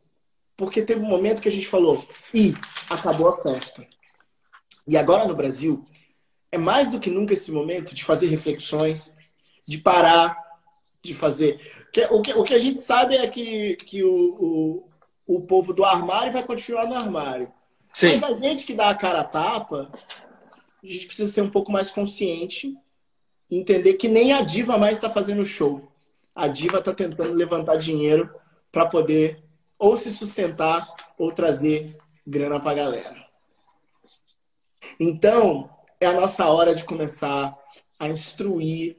Porque teve um momento que a gente falou, e acabou a festa. E agora no Brasil, é mais do que nunca esse momento de fazer reflexões, de parar, de fazer. O que, o que a gente sabe é que, que o, o povo do armário vai continuar no armário. Sim. Mas a gente que dá a cara a tapa, a gente precisa ser um pouco mais consciente e entender que nem a diva mais está fazendo show. A diva está tentando levantar dinheiro para poder ou se sustentar ou trazer grana para a galera. Então, é a nossa hora de começar a instruir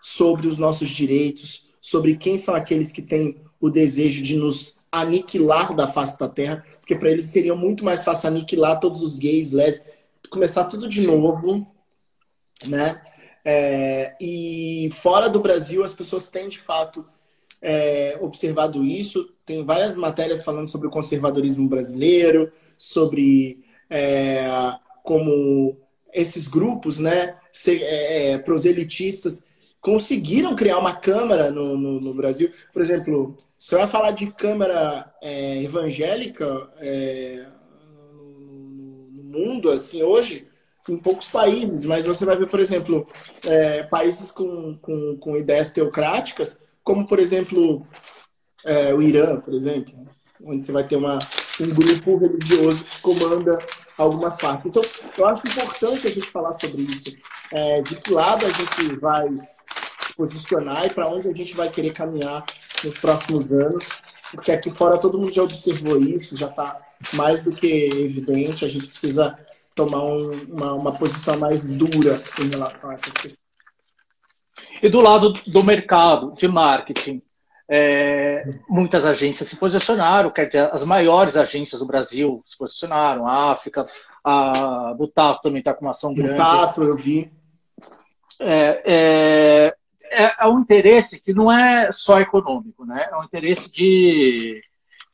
sobre os nossos direitos, sobre quem são aqueles que têm o desejo de nos aniquilar da face da terra, porque para eles seria muito mais fácil aniquilar todos os gays, lésbicas, começar tudo de novo, né? É, e fora do Brasil, as pessoas têm de fato é, observado isso. Tem várias matérias falando sobre o conservadorismo brasileiro, sobre é, como esses grupos, né, é, é, proselitistas, conseguiram criar uma câmara no, no, no Brasil. Por exemplo, você vai falar de Câmara é, evangélica é, no mundo, assim, hoje, em poucos países, mas você vai ver, por exemplo, é, países com, com, com, ideias teocráticas, como, por exemplo, é, o Irã, por exemplo, onde você vai ter uma, um grupo religioso que comanda algumas partes. Então, eu acho importante a gente falar sobre isso. É, de que lado a gente vai posicionar e para onde a gente vai querer caminhar nos próximos anos, porque aqui fora todo mundo já observou isso, já está mais do que evidente, a gente precisa tomar um, uma, uma posição mais dura em relação a essas questões. E do lado do mercado, de marketing, é, muitas agências se posicionaram, quer dizer, as maiores agências do Brasil se posicionaram, a África, a Butato também está com uma ação grande. Butato, eu vi. É, é, é, é, um interesse que não é só econômico, né? É um interesse de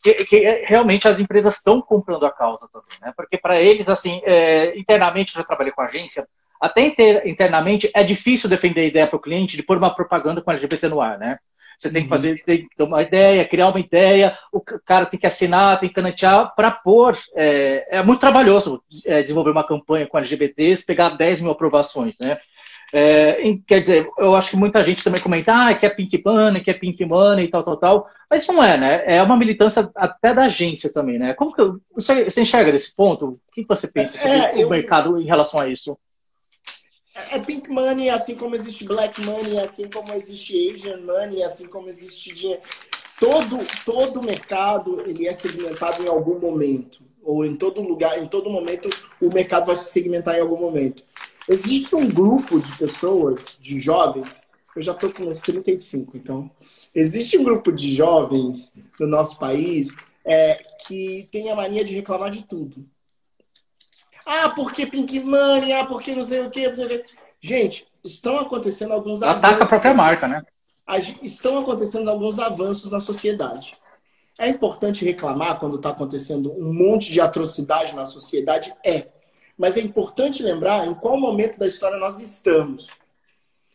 que, que realmente as empresas estão comprando a causa também, né? Porque para eles, assim, é, internamente eu já trabalhei com agência, até inter, internamente é difícil defender a ideia para o cliente de pôr uma propaganda com LGBT no ar, né? Você tem que uhum. fazer, tem que ter uma ideia, criar uma ideia, o cara tem que assinar, tem que canetear para pôr. É, é, muito trabalhoso é, desenvolver uma campanha com LGBTs, pegar 10 mil aprovações, né? É, quer dizer, eu acho que muita gente também comenta, ah, que é Pink Money, que é Pink Money e tal, tal, tal. Mas não é, né? É uma militância até da agência também, né? Como que você, você enxerga desse ponto? O que você pensa sobre é, eu... o mercado em relação a isso? É, é Pink Money, assim como existe Black Money, assim como existe Asian Money, assim como existe dinheiro. Todo, todo mercado ele é segmentado em algum momento. Ou em todo lugar, em todo momento, o mercado vai se segmentar em algum momento. Existe um grupo de pessoas, de jovens, eu já estou com uns 35, então. Existe um grupo de jovens no nosso país é, que tem a mania de reclamar de tudo. Ah, porque Pink Money, ah, porque não sei o quê, não sei o quê. Gente, estão acontecendo alguns avanços. Ataca a própria marca, né? Estão acontecendo alguns avanços na sociedade. É importante reclamar quando está acontecendo um monte de atrocidade na sociedade? É. Mas é importante lembrar em qual momento da história nós estamos.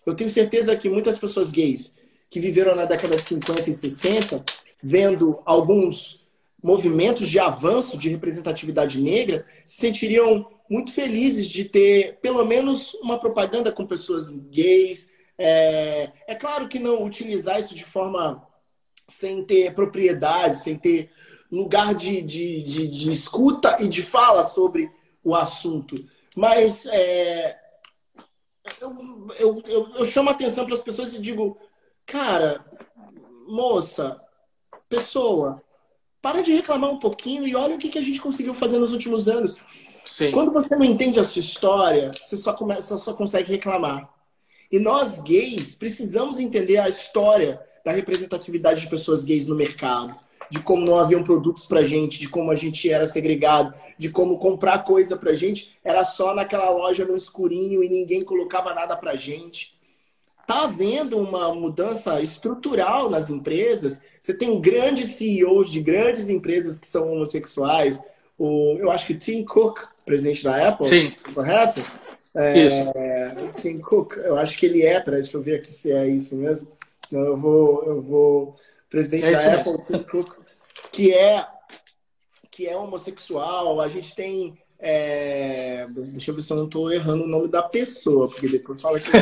Eu tenho certeza que muitas pessoas gays que viveram na década de 50 e 60, vendo alguns movimentos de avanço de representatividade negra, se sentiriam muito felizes de ter pelo menos uma propaganda com pessoas gays. É, é claro que não utilizar isso de forma sem ter propriedade, sem ter lugar de, de, de, de escuta e de fala sobre o assunto. Mas é, eu, eu, eu, eu chamo a atenção para as pessoas e digo, cara, moça, pessoa, para de reclamar um pouquinho e olha o que, que a gente conseguiu fazer nos últimos anos. Sim. Quando você não entende a sua história, você só, começa, só consegue reclamar. E nós gays precisamos entender a história da representatividade de pessoas gays no mercado de como não haviam produtos pra gente, de como a gente era segregado, de como comprar coisa pra gente era só naquela loja no escurinho e ninguém colocava nada pra gente. Tá havendo uma mudança estrutural nas empresas. Você tem grandes CEOs de grandes empresas que são homossexuais. O, eu acho que o Tim Cook, presidente da Apple, Sim. correto? É, Tim Cook, eu acho que ele é, peraí, deixa eu ver aqui se é isso mesmo. Senão eu vou, eu vou presidente é da Apple, Tim Cook que é que é homossexual. A gente tem é... Deixa eu ver se eu não estou errando o nome da pessoa, porque depois fala que é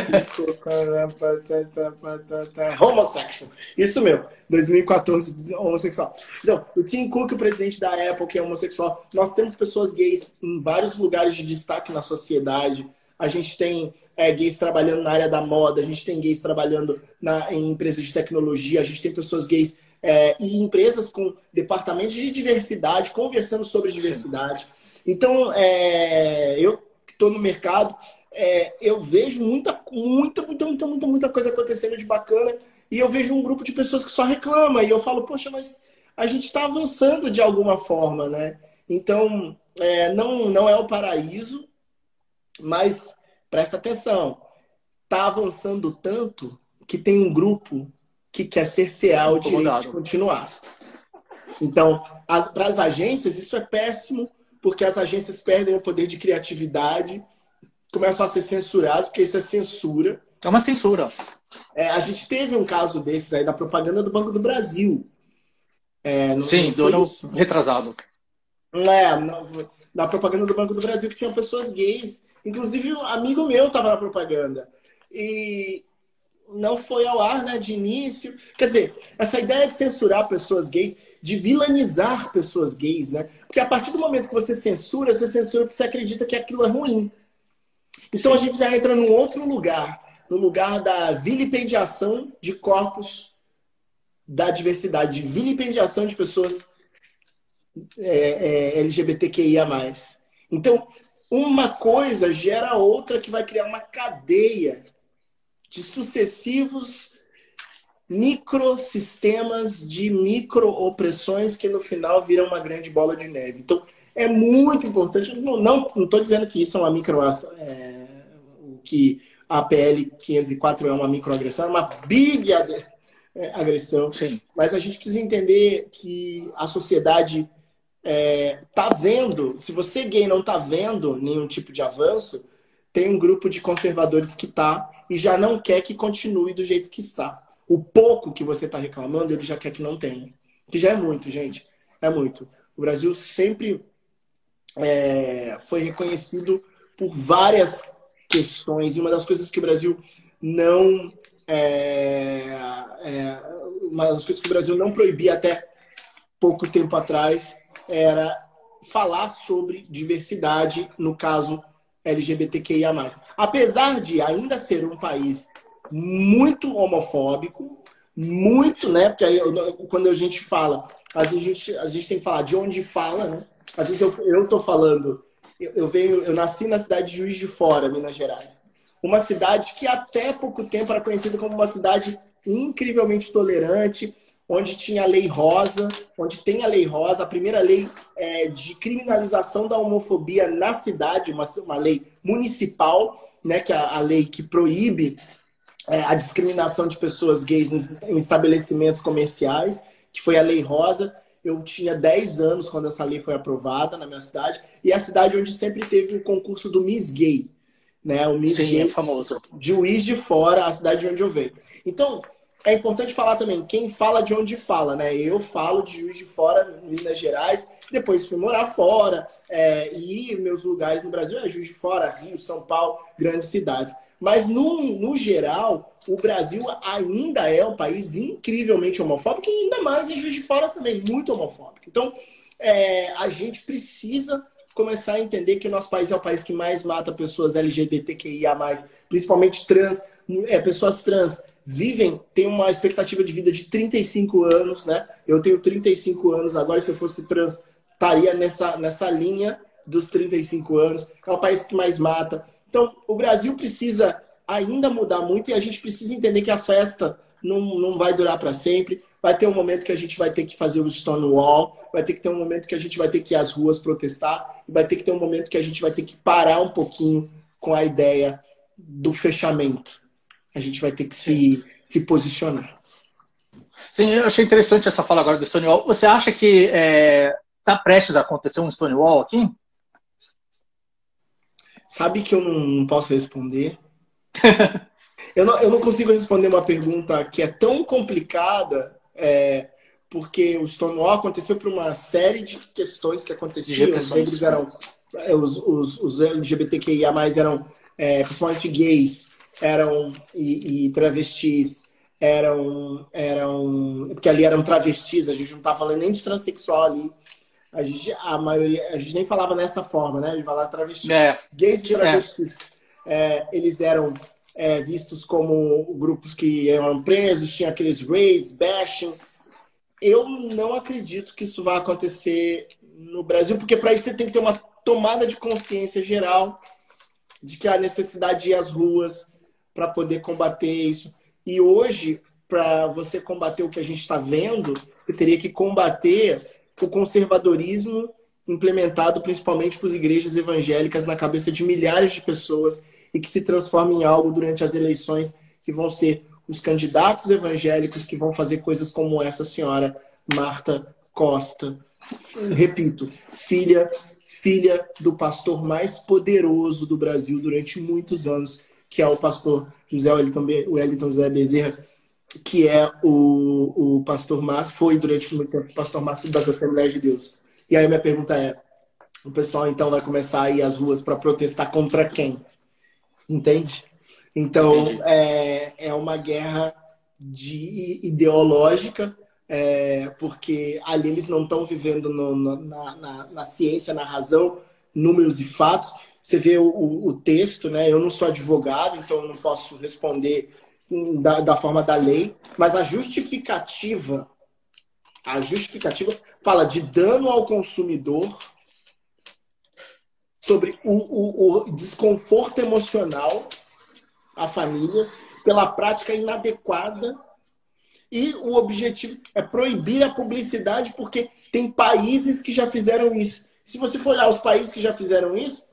homossexual. Isso mesmo, 2014, homossexual. Então, o Tim Cook, o presidente da Apple, que é homossexual. Nós temos pessoas gays em vários lugares de destaque na sociedade. A gente tem é, gays trabalhando na área da moda, a gente tem gays trabalhando na, em empresas de tecnologia, a gente tem pessoas gays é, e empresas com departamentos de diversidade, conversando sobre diversidade. Então, é, eu estou no mercado, é, eu vejo muita, muita, muita, muita, muita, muita coisa acontecendo de bacana e eu vejo um grupo de pessoas que só reclama e eu falo, poxa, mas a gente está avançando de alguma forma, né? Então, é, não, não é o paraíso, mas presta atenção, está avançando tanto que tem um grupo que quer cercear o direito de continuar. Então, para as agências, isso é péssimo, porque as agências perdem o poder de criatividade, começam a ser censuradas, porque isso é censura. É uma censura. É, a gente teve um caso desses aí da propaganda do Banco do Brasil. É, não, Sim, do ano retrasado. É, na propaganda do Banco do Brasil que tinha pessoas gays. Inclusive, um amigo meu estava na propaganda. E, não foi ao ar né, de início. Quer dizer, essa ideia de censurar pessoas gays, de vilanizar pessoas gays, né? Porque a partir do momento que você censura, você censura porque você acredita que aquilo é ruim. Então a gente já entra num outro lugar, no lugar da vilipendiação de corpos da diversidade, de vilipendiação de pessoas é, é, LGBTQIA. Então, uma coisa gera outra que vai criar uma cadeia de sucessivos microsistemas de micro-opressões que no final viram uma grande bola de neve. Então, é muito importante. Não estou dizendo que isso é uma micro. É, que a PL 504 é uma microagressão, é uma big é, agressão. Sim. Mas a gente precisa entender que a sociedade é, tá vendo. Se você gay não tá vendo nenhum tipo de avanço, tem um grupo de conservadores que tá e já não quer que continue do jeito que está. o pouco que você está reclamando, ele já quer que não tenha. Que já é muito, gente. É muito. O Brasil sempre é, foi reconhecido por várias questões. E uma das coisas que o Brasil não. É, é, uma das coisas que o Brasil não proibia até pouco tempo atrás era falar sobre diversidade, no caso LGBTQIA. Apesar de ainda ser um país muito homofóbico, muito, né? Porque aí, quando a gente fala, a gente, a gente tem que falar de onde fala, né? Às vezes eu, eu tô falando, eu, eu venho, eu nasci na cidade de Juiz de Fora, Minas Gerais. Uma cidade que até pouco tempo era conhecida como uma cidade incrivelmente tolerante, onde tinha a lei rosa, onde tem a lei rosa, a primeira lei é, de criminalização da homofobia na cidade, uma, uma lei municipal, né, que é a, a lei que proíbe é, a discriminação de pessoas gays em estabelecimentos comerciais, que foi a lei rosa. Eu tinha 10 anos quando essa lei foi aprovada na minha cidade, e é a cidade onde sempre teve o concurso do Miss Gay, né? O Miss Sim, Gay, é famoso. De Juiz de Fora, a cidade de onde eu venho. Então, é importante falar também, quem fala de onde fala, né? Eu falo de Juiz de Fora, Minas Gerais, depois fui morar fora, é, e meus lugares no Brasil é Juiz de Fora, Rio, São Paulo, grandes cidades. Mas, no, no geral, o Brasil ainda é um país incrivelmente homofóbico, e ainda mais em Juiz de Fora também, muito homofóbico. Então, é, a gente precisa começar a entender que o nosso país é o país que mais mata pessoas LGBTQIA+, principalmente trans, é, pessoas trans, vivem, tem uma expectativa de vida de 35 anos, né? Eu tenho 35 anos agora, se eu fosse trans, estaria nessa, nessa linha dos 35 anos. É o país que mais mata. Então, o Brasil precisa ainda mudar muito e a gente precisa entender que a festa não, não vai durar para sempre. Vai ter um momento que a gente vai ter que fazer o Stonewall, vai ter que ter um momento que a gente vai ter que ir às ruas protestar, e vai ter que ter um momento que a gente vai ter que parar um pouquinho com a ideia do fechamento a gente vai ter que se, se posicionar. Sim, eu achei interessante essa fala agora do Stonewall. Você acha que está é, tá prestes a acontecer um Stonewall aqui? Sabe que eu não posso responder. eu, não, eu não consigo responder uma pergunta que é tão complicada, é, porque o Stonewall aconteceu por uma série de questões que aconteciam. Os negros eram. É, os, os, os LGBTQIA eram é, principalmente gays, eram e, e, travestis eram eram porque ali eram travestis a gente não estava falando nem de transexual ali a gente a maioria a gente nem falava nessa forma né a gente falava travesti é. gays e é. travestis é. É, eles eram é, vistos como grupos que eram presos tinha aqueles raids bashing eu não acredito que isso vá acontecer no Brasil porque para isso você tem que ter uma tomada de consciência geral de que há necessidade de ir às ruas para poder combater isso. E hoje, para você combater o que a gente está vendo, você teria que combater o conservadorismo implementado principalmente por igrejas evangélicas na cabeça de milhares de pessoas e que se transforma em algo durante as eleições que vão ser os candidatos evangélicos que vão fazer coisas como essa senhora Marta Costa. Repito, filha filha do pastor mais poderoso do Brasil durante muitos anos, que é o pastor José Wellington, Wellington José Bezerra, que é o, o pastor Márcio, foi durante muito tempo o pastor Márcio das Assembleias de Deus. E aí minha pergunta é, o pessoal então vai começar a ir às ruas para protestar contra quem? Entende? Então, é, é uma guerra de ideológica, é, porque ali eles não estão vivendo no, na, na, na, ciência, na razão, números e fatos, você vê o, o, texto, né? Eu não sou advogado, então não posso responder da, da forma da lei, mas a justificativa, a justificativa fala de dano ao consumidor sobre o, o, o desconforto emocional a famílias pela prática inadequada e o objetivo é proibir a publicidade porque tem países que já fizeram isso. Se você for olhar os países que já fizeram isso,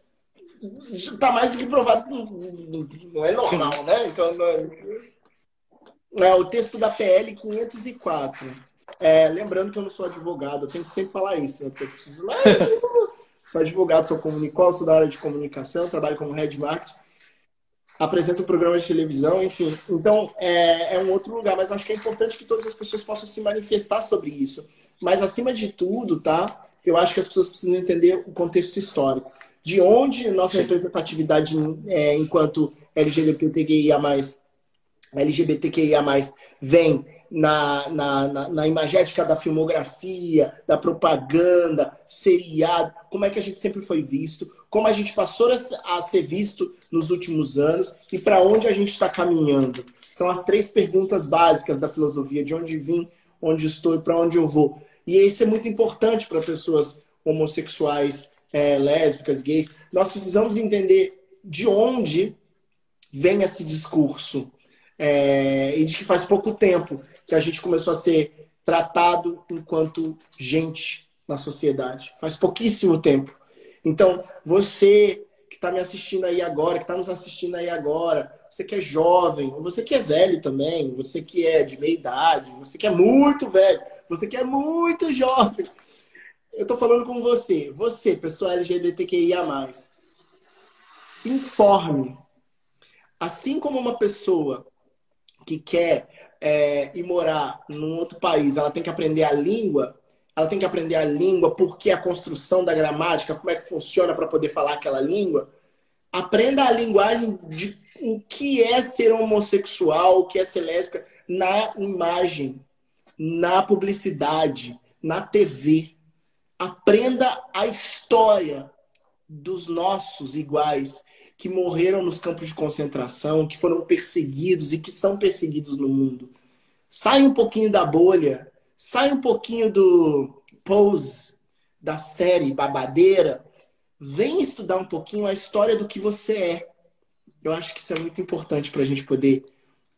está mais do que provado que não é normal, né? Então, não, é o texto da PL 504. É, lembrando que eu não sou advogado, eu tenho que sempre falar isso, né? Porque as pessoas mas, sou advogado, sou comunicólogo, sou da área de comunicação, trabalho como head marketing. apresento um programa de televisão, enfim. Então, é, é um outro lugar, mas acho que é importante que todas as pessoas possam se manifestar sobre isso. Mas, acima de tudo, tá? Eu acho que as pessoas precisam entender o contexto histórico. De onde nossa representatividade é, enquanto LGBTQIA+, LGBTQIA+, vem na, na, na, na, imagética da filmografia, da propaganda, seriado, como é que a gente sempre foi visto, como a gente passou a ser visto nos últimos anos e para onde a gente está caminhando. São as três perguntas básicas da filosofia: de onde vim, onde estou e para onde eu vou. E isso é muito importante para pessoas homossexuais, é, lésbicas, gays. Nós precisamos entender de onde vem esse discurso. É, e de que faz pouco tempo que a gente começou a ser tratado enquanto gente na sociedade. Faz pouquíssimo tempo. Então, você que está me assistindo aí agora, que está nos assistindo aí agora, você que é jovem, você que é velho também, você que é de meia idade, você que é muito velho, você que é muito jovem. Eu estou falando com você, você, pessoa LGBTQIA+, informe. Assim como uma pessoa que quer é, ir morar num outro país, ela tem que aprender a língua, ela tem que aprender a língua, porque a construção da gramática, como é que funciona para poder falar aquela língua. Aprenda a linguagem de o que é ser homossexual, o que é ser lésbica na imagem, na publicidade, na TV. Aprenda a história dos nossos iguais que morreram nos campos de concentração, que foram perseguidos e que são perseguidos no mundo. Sai um pouquinho da bolha sai um pouquinho do pose da série babadeira, vem estudar um pouquinho a história do que você é. Eu acho que isso é muito importante para a gente poder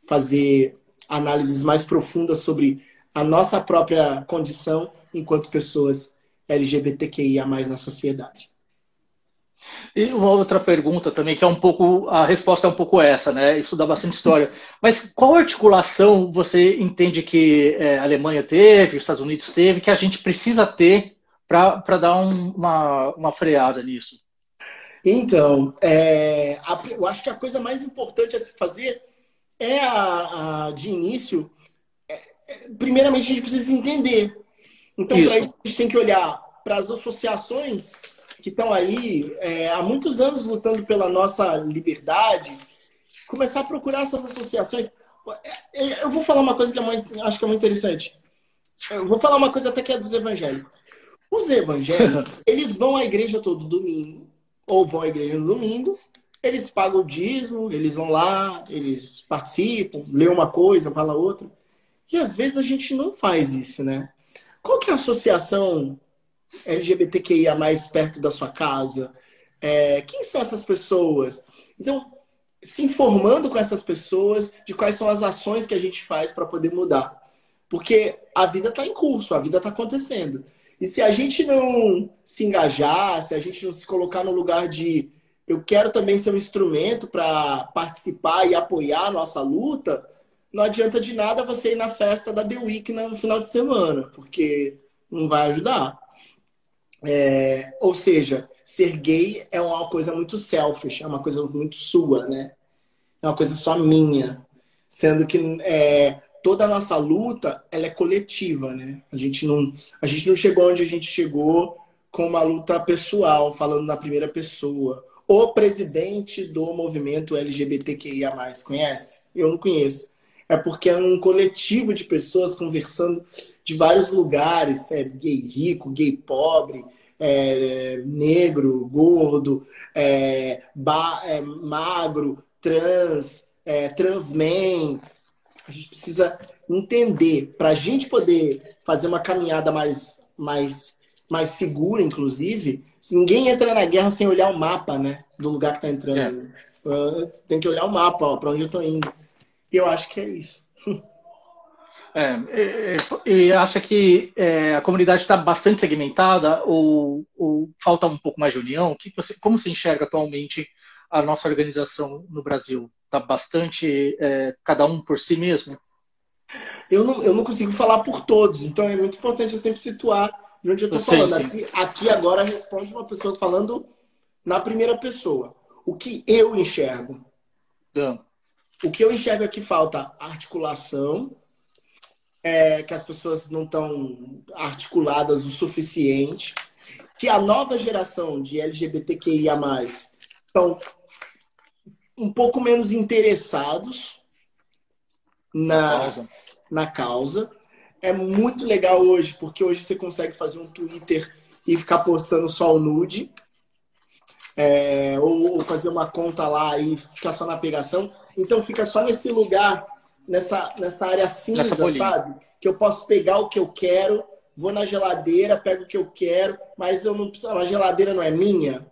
fazer análises mais profundas sobre a nossa própria condição enquanto pessoas LGBTQIA na sociedade. E uma outra pergunta também, que é um pouco, a resposta é um pouco essa, né? Estudar bastante história. Mas qual articulação você entende que é, a Alemanha teve, os Estados Unidos teve, que a gente precisa ter para dar um, uma, uma freada nisso? Então, é, a, eu acho que a coisa mais importante a se fazer é, a, a de início, é, é primeiramente, a gente precisa entender. Então, para isso, a gente tem que olhar para as associações que estão aí é, há muitos anos lutando pela nossa liberdade, começar a procurar essas associações. É, é, eu vou falar uma coisa que é muito, acho que é muito interessante. Eu vou falar uma coisa até que é dos evangélicos. Os evangélicos, eles vão à igreja todo domingo, ou vão à igreja no domingo, eles pagam o dízimo, eles vão lá, eles participam, lê uma coisa, fala outra. E às vezes a gente não faz isso, né? Qual que é a associação LGBTQIA mais perto da sua casa? É, quem são essas pessoas? Então, se informando com essas pessoas de quais são as ações que a gente faz para poder mudar. Porque a vida está em curso, a vida está acontecendo. E se a gente não se engajar, se a gente não se colocar no lugar de eu quero também ser um instrumento para participar e apoiar a nossa luta, não adianta de nada você ir na festa da The Week no final de semana, porque não vai ajudar. É, ou seja, ser gay é uma coisa muito selfish, é uma coisa muito sua, né? É uma coisa só minha. Sendo que é, toda a nossa luta ela é coletiva, né? A gente, não, a gente não chegou onde a gente chegou com uma luta pessoal, falando na primeira pessoa. O presidente do movimento LGBTQIA, conhece? Eu não conheço. É porque é um coletivo de pessoas conversando de vários lugares, é gay rico, gay pobre, é, negro, gordo, é, ba, é, magro, trans, é, transman. A gente precisa entender para a gente poder fazer uma caminhada mais, mais, mais segura, inclusive. Ninguém entra na guerra sem olhar o mapa, né? Do lugar que está entrando. É. Tem que olhar o mapa, para onde eu estou indo. E eu acho que é isso. É, e, e acha que é, a comunidade está bastante segmentada ou, ou, falta um pouco mais de união? Que você, como se enxerga atualmente a nossa organização no Brasil? Está bastante é, cada um por si mesmo? Eu não, eu não consigo falar por todos, então é muito importante eu sempre situar de onde eu estou falando. Aqui, aqui agora responde uma pessoa falando na primeira pessoa. O que eu enxergo. Então. O que eu enxergo é que falta articulação, é, que as pessoas não estão articuladas o suficiente, que a nova geração de LGBTQIA+, estão um pouco menos interessados na causa. na causa. É muito legal hoje, porque hoje você consegue fazer um Twitter e ficar postando só o nude. É, ou, ou, fazer uma conta lá e ficar só na pegação. Então fica só nesse lugar, nessa, nessa área cinza, sabe? Que eu posso pegar o que eu quero, vou na geladeira, pego o que eu quero, mas eu não preciso, a geladeira não é minha.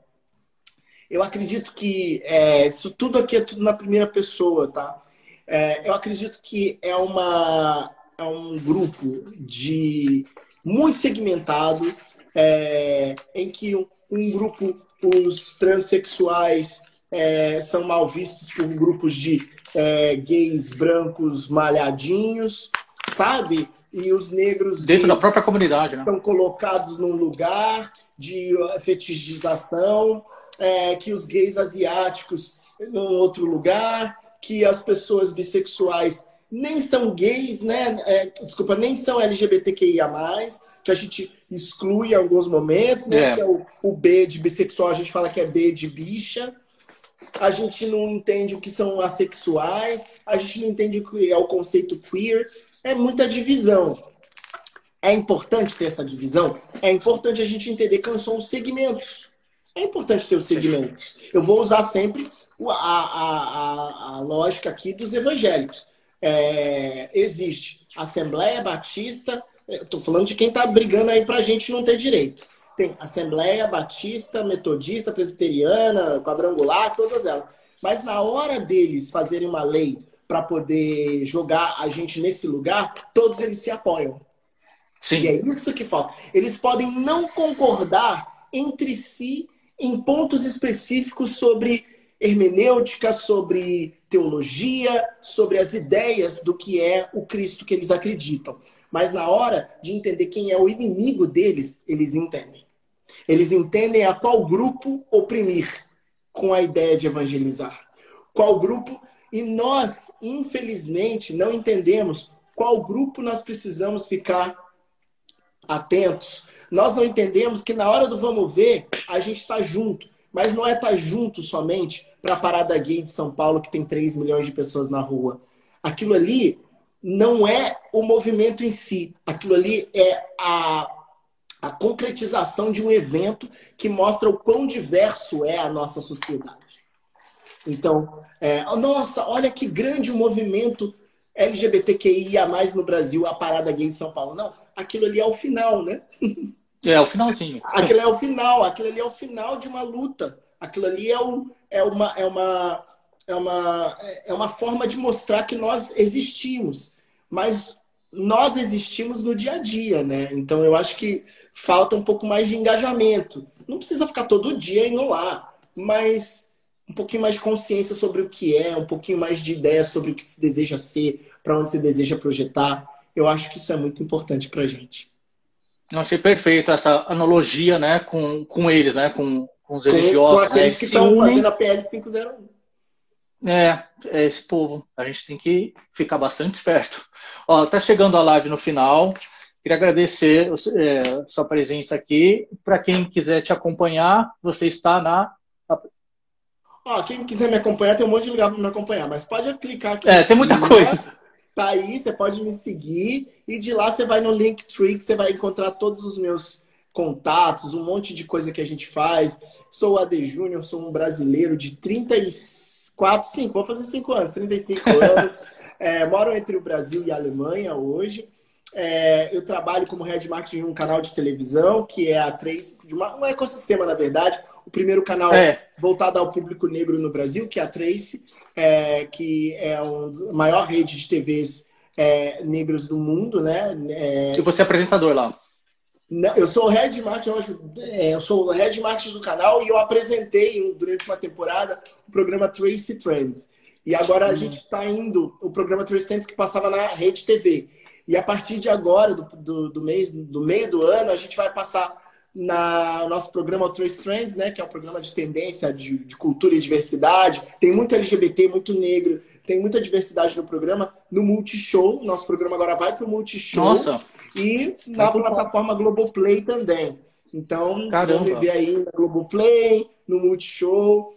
Eu acredito que é, isso tudo aqui é tudo na primeira pessoa, tá? É, eu acredito que é, uma, é um grupo de muito segmentado, é, em que um, um, grupo, os transexuais é, são mal vistos por grupos de é, gays brancos malhadinhos, sabe? E os negros dentro da própria comunidade, né? Estão colocados num lugar de fetichização é, que os gays asiáticos em outro lugar, que as pessoas bissexuais nem são gays, né? É, desculpa, nem são LGBTQIA+, que a gente exclui em alguns momentos, né? É. Que é o, o B de bissexual, a gente fala que é B de bicha. A gente não entende o que são assexuais, a gente não entende o que é o conceito queer. É muita divisão. É importante ter essa divisão? É importante a gente entender quais são os segmentos. É importante ter os segmentos. Eu vou usar sempre a, a, a, a lógica aqui dos evangélicos. É, existe Assembleia Batista, estou falando de quem está brigando aí para a gente não ter direito. Tem Assembleia Batista, Metodista, Presbiteriana, Quadrangular, todas elas. Mas na hora deles fazerem uma lei para poder jogar a gente nesse lugar, todos eles se apoiam. Sim. E é isso que falta. Eles podem não concordar entre si em pontos específicos sobre hermenêutica, sobre teologia, sobre as ideias do que é o Cristo que eles acreditam. Mas na hora de entender quem é o inimigo deles, eles entendem. Eles entendem a qual grupo oprimir com a ideia de evangelizar. Qual grupo. E nós, infelizmente, não entendemos qual grupo nós precisamos ficar atentos nós não entendemos que na hora do vamos ver, a gente está junto. Mas não é estar tá junto somente para a parada gay de São Paulo, que tem 3 milhões de pessoas na rua. Aquilo ali não é o movimento em si. Aquilo ali é a, a concretização de um evento que mostra o quão diverso é a nossa sociedade. Então, é, nossa, olha que grande movimento LGBTQIA no Brasil, a parada gay de São Paulo. Não, aquilo ali é o final, né? É, o finalzinho. aquilo é o final, aquilo ali é o final de uma luta. Aquilo ali é, um, é, uma, é, uma, é, uma, é uma forma de mostrar que nós existimos. Mas nós existimos no dia a dia, né? Então eu acho que falta um pouco mais de engajamento. Não precisa ficar todo dia indo lá, mas um pouquinho mais de consciência sobre o que é, um pouquinho mais de ideia sobre o que se deseja ser, para onde se deseja projetar. Eu acho que isso é muito importante para a gente. Eu achei perfeito essa analogia, né, com, com eles, né, com, com os religiosos. Com aqueles né, que estão fazendo a PL 501. É, é esse povo. A gente tem que ficar bastante esperto. Ó, tá chegando a live no final. Queria agradecer é, sua presença aqui. Para quem quiser te acompanhar, você está na. Ó, quem quiser me acompanhar, tem um monte de lugar para me acompanhar, mas pode clicar aqui. É, tem muita coisa. Tá aí, você pode me seguir e de lá você vai no Linktree, que você vai encontrar todos os meus contatos, um monte de coisa que a gente faz. Sou o AD Júnior, sou um brasileiro de 34, 5, vou fazer 5 anos, 35 anos. é, moro entre o Brasil e a Alemanha hoje. É, eu trabalho como head marketing de um canal de televisão, que é a 3, de uma, um ecossistema, na verdade. O primeiro canal é. voltado ao público negro no Brasil, que é a Trace é, que é a maior rede de TVs é, negros do mundo, né? É... E você é apresentador lá? Não, eu sou o head marketing, eu, é, eu sou o head marketing do canal e eu apresentei durante uma temporada o programa Tracy Trends. E agora a uhum. gente está indo o programa Tracy Trends que passava na rede TV. E a partir de agora, do, do, do, mês, do meio do ano, a gente vai passar na nosso programa Trace Trends, né, que é um programa de tendência de, de, cultura e diversidade. Tem muito LGBT, muito negro, tem muita diversidade no programa. No Multishow, nosso programa agora vai para o Multishow. Nossa. E na muito plataforma bom. Globoplay também. Então, Caramba. vão me ver aí na Globoplay, no Multishow.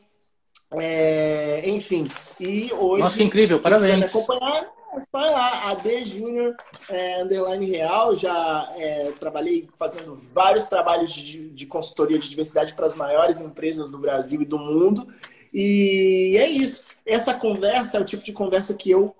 É, enfim. E hoje. Nossa, incrível, parabéns. Me acompanhar, é só lá, AD Júnior é, Underline Real. Já é, trabalhei fazendo vários trabalhos de, de consultoria de diversidade para as maiores empresas do Brasil e do mundo. E é isso. Essa conversa é o tipo de conversa que eu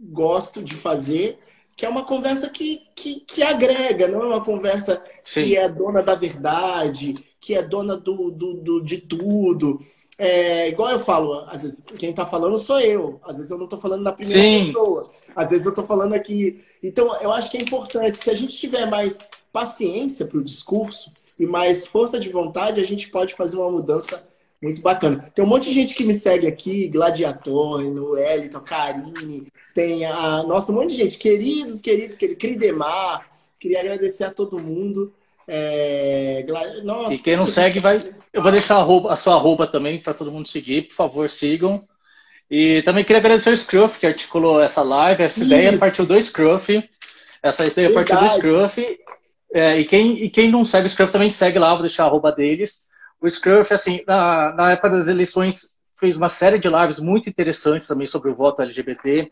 gosto de fazer, que é uma conversa que, que, que agrega, não é uma conversa Sim. que é dona da verdade, que é dona do, do, do de tudo. É, igual eu falo, às vezes quem está falando sou eu. Às vezes eu não estou falando na primeira Sim. pessoa. Às vezes eu estou falando aqui. Então, eu acho que é importante. Se a gente tiver mais paciência para o discurso e mais força de vontade, a gente pode fazer uma mudança muito bacana. Tem um monte de gente que me segue aqui, Gladiator, Elito, Karine, tem a. Nossa, um monte de gente. Queridos, queridos, queridos, Cridemar. Queria agradecer a todo mundo. É... Nossa, e quem não segue, vai. Eu vou deixar a, roupa, a sua arroba também para todo mundo seguir. Por favor, sigam. E também queria agradecer o Scruff, que articulou essa live. Essa Isso. ideia partiu do Scruff. Essa ideia Verdade. partiu do Scruff. É, e, quem, e quem não segue o Scruff também segue lá, vou deixar a arroba deles. O Scruff, assim, na, na época das eleições, fez uma série de lives muito interessantes também sobre o voto LGBT.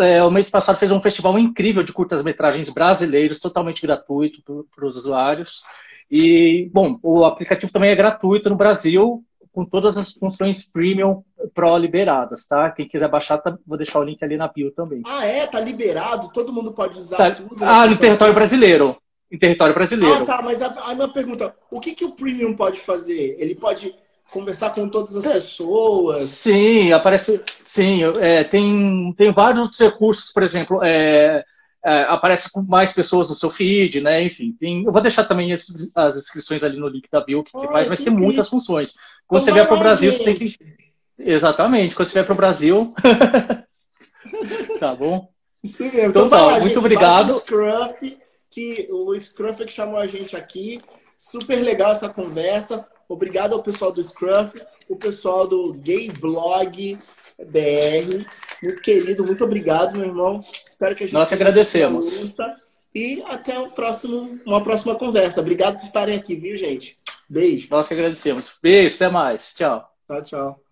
É, o mês passado fez um festival incrível de curtas-metragens brasileiros, totalmente gratuito para os usuários. E, bom, o aplicativo também é gratuito no Brasil, com todas as funções premium pro liberadas, tá? Quem quiser baixar, tá, vou deixar o link ali na bio também. Ah, é? Tá liberado? Todo mundo pode usar tá. tudo? Né? Ah, no território brasileiro. Em território brasileiro. Ah, tá, mas a, a minha pergunta, o que, que o premium pode fazer? Ele pode conversar com todas as pessoas? Sim, aparece. Sim, é, tem, tem vários recursos, por exemplo, é, é, aparece com mais pessoas no seu feed, né? Enfim, tem, eu vou deixar também esses, as inscrições ali no link da Bill que faz, mas tem muitas funções. Quando então você vier para o Brasil, gente. você tem que. Exatamente, quando você vier para o Brasil. tá bom? Isso mesmo. Então, então tá, lá, muito gente, obrigado. Scruff, que o Scruff que chamou a gente aqui. Super legal essa conversa. Obrigado ao pessoal do Scruff, o pessoal do Gay Blog BR. Muito querido, muito obrigado, meu irmão. Espero que a gente. Nós agradecemos. E até o próximo, uma próxima conversa. Obrigado por estarem aqui, viu, gente? Beijo. Nós agradecemos. Beijo, até mais. Tchau. Tchau, tchau.